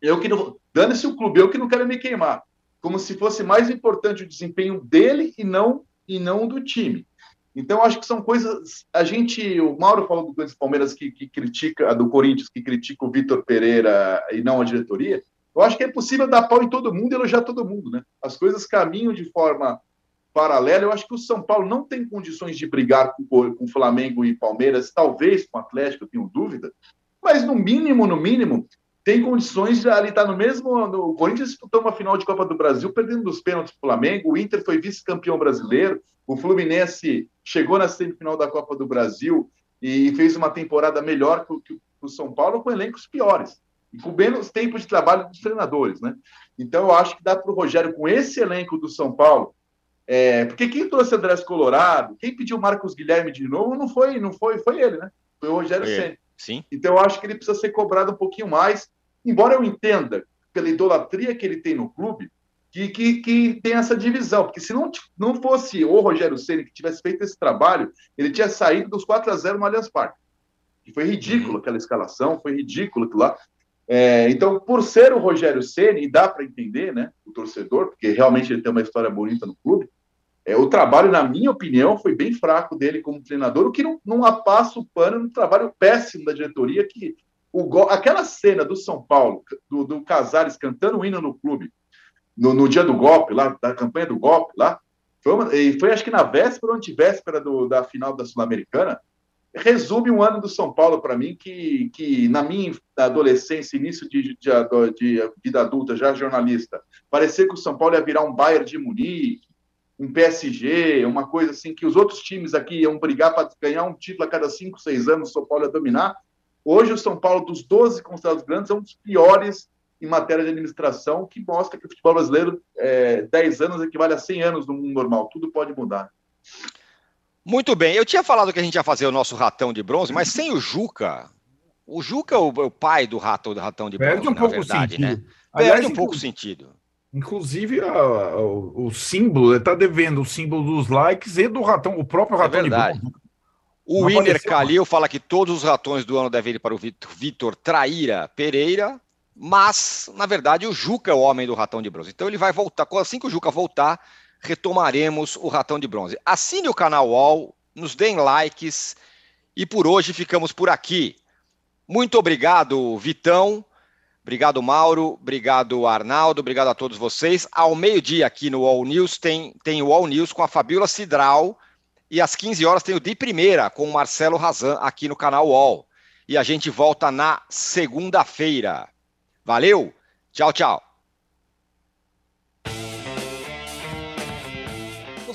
eu que não. Dane-se o clube, eu que não quero me queimar. Como se fosse mais importante o desempenho dele e não, e não do time. Então, acho que são coisas. A gente. O Mauro falou do Corinthians Palmeiras que, que critica, do Corinthians, que critica o Vitor Pereira e não a diretoria. Eu acho que é possível dar pau em todo mundo e elogiar todo mundo, né? As coisas caminham de forma paralela. Eu acho que o São Paulo não tem condições de brigar com, com Flamengo e Palmeiras, talvez com o Atlético, eu tenho dúvida, mas no mínimo, no mínimo, tem condições de ali estar tá no mesmo. O Corinthians disputou uma final de Copa do Brasil, perdendo dos pênaltis para o Flamengo. O Inter foi vice-campeão brasileiro. O Fluminense chegou na semifinal da Copa do Brasil e fez uma temporada melhor que, o São Paulo com elencos piores com menos tempo de trabalho dos treinadores, né? Então eu acho que dá para o Rogério, com esse elenco do São Paulo, é, porque quem trouxe Andrés Colorado, quem pediu Marcos Guilherme de novo, não foi, não foi, foi ele, né? Foi o Rogério Senna. Sim. Então eu acho que ele precisa ser cobrado um pouquinho mais, embora eu entenda pela idolatria que ele tem no clube, que, que, que tem essa divisão, porque se não, não fosse o Rogério Ceni que tivesse feito esse trabalho, ele tinha saído dos 4 a 0 no Allianz Parque. E foi ridículo uhum. aquela escalação, foi ridículo aquilo lá. É, então, por ser o Rogério Ceni, dá para entender, né, o torcedor, porque realmente ele tem uma história bonita no clube, é, o trabalho, na minha opinião, foi bem fraco dele como treinador, o que não, não apassa o pano no trabalho péssimo da diretoria, que o, aquela cena do São Paulo, do, do Casares cantando o hino no clube, no, no, dia do golpe, lá, da campanha do golpe, lá, foi, uma, foi acho que na véspera ou antivéspera do, da final da Sul-Americana, resume um ano do São Paulo para mim que, que na minha adolescência, início de, de, de, vida adulta, já jornalista, parecia que o São Paulo ia virar um Bayern de Munique, um PSG, uma coisa assim que os outros times aqui iam brigar para ganhar um título a cada cinco, seis anos, o São Paulo ia dominar. Hoje, o São Paulo, dos 12 considerados grandes, é um dos piores em matéria de administração, que mostra que o futebol brasileiro, é, 10 anos equivale a 100 anos no mundo normal. Tudo pode mudar. Muito bem. Eu tinha falado que a gente ia fazer o nosso ratão de bronze, mas sem o Juca. O Juca é o, o pai do, rato, do ratão de bronze, Perde um pouco verdade, sentido. né? Aliás, Perde um pouco sentido. Inclusive, a- a- o, o símbolo, ele está devendo o símbolo dos likes e do ratão, o próprio ratão É de bronze. O Winner Calil fala que todos os ratões do ano devem ir para o Vitor- Traíra Pereira, mas, na verdade, o Juca é o homem do ratão de bronze. Então ele vai voltar. Assim que o Juca voltar, retomaremos o ratão de bronze. Assine o canal UOL, nos deem likes e por hoje ficamos por aqui. Muito obrigado, Vitão. Obrigado, Mauro. Obrigado, Arnaldo. Obrigado a todos vocês. Ao meio-dia aqui no All News tem, tem o All News com a Fabiola Cidral. E às 15 horas tem o De Primeira com o Marcelo Razan aqui no canal UOL. E a gente volta na segunda-feira. Valeu? Tchau, tchau.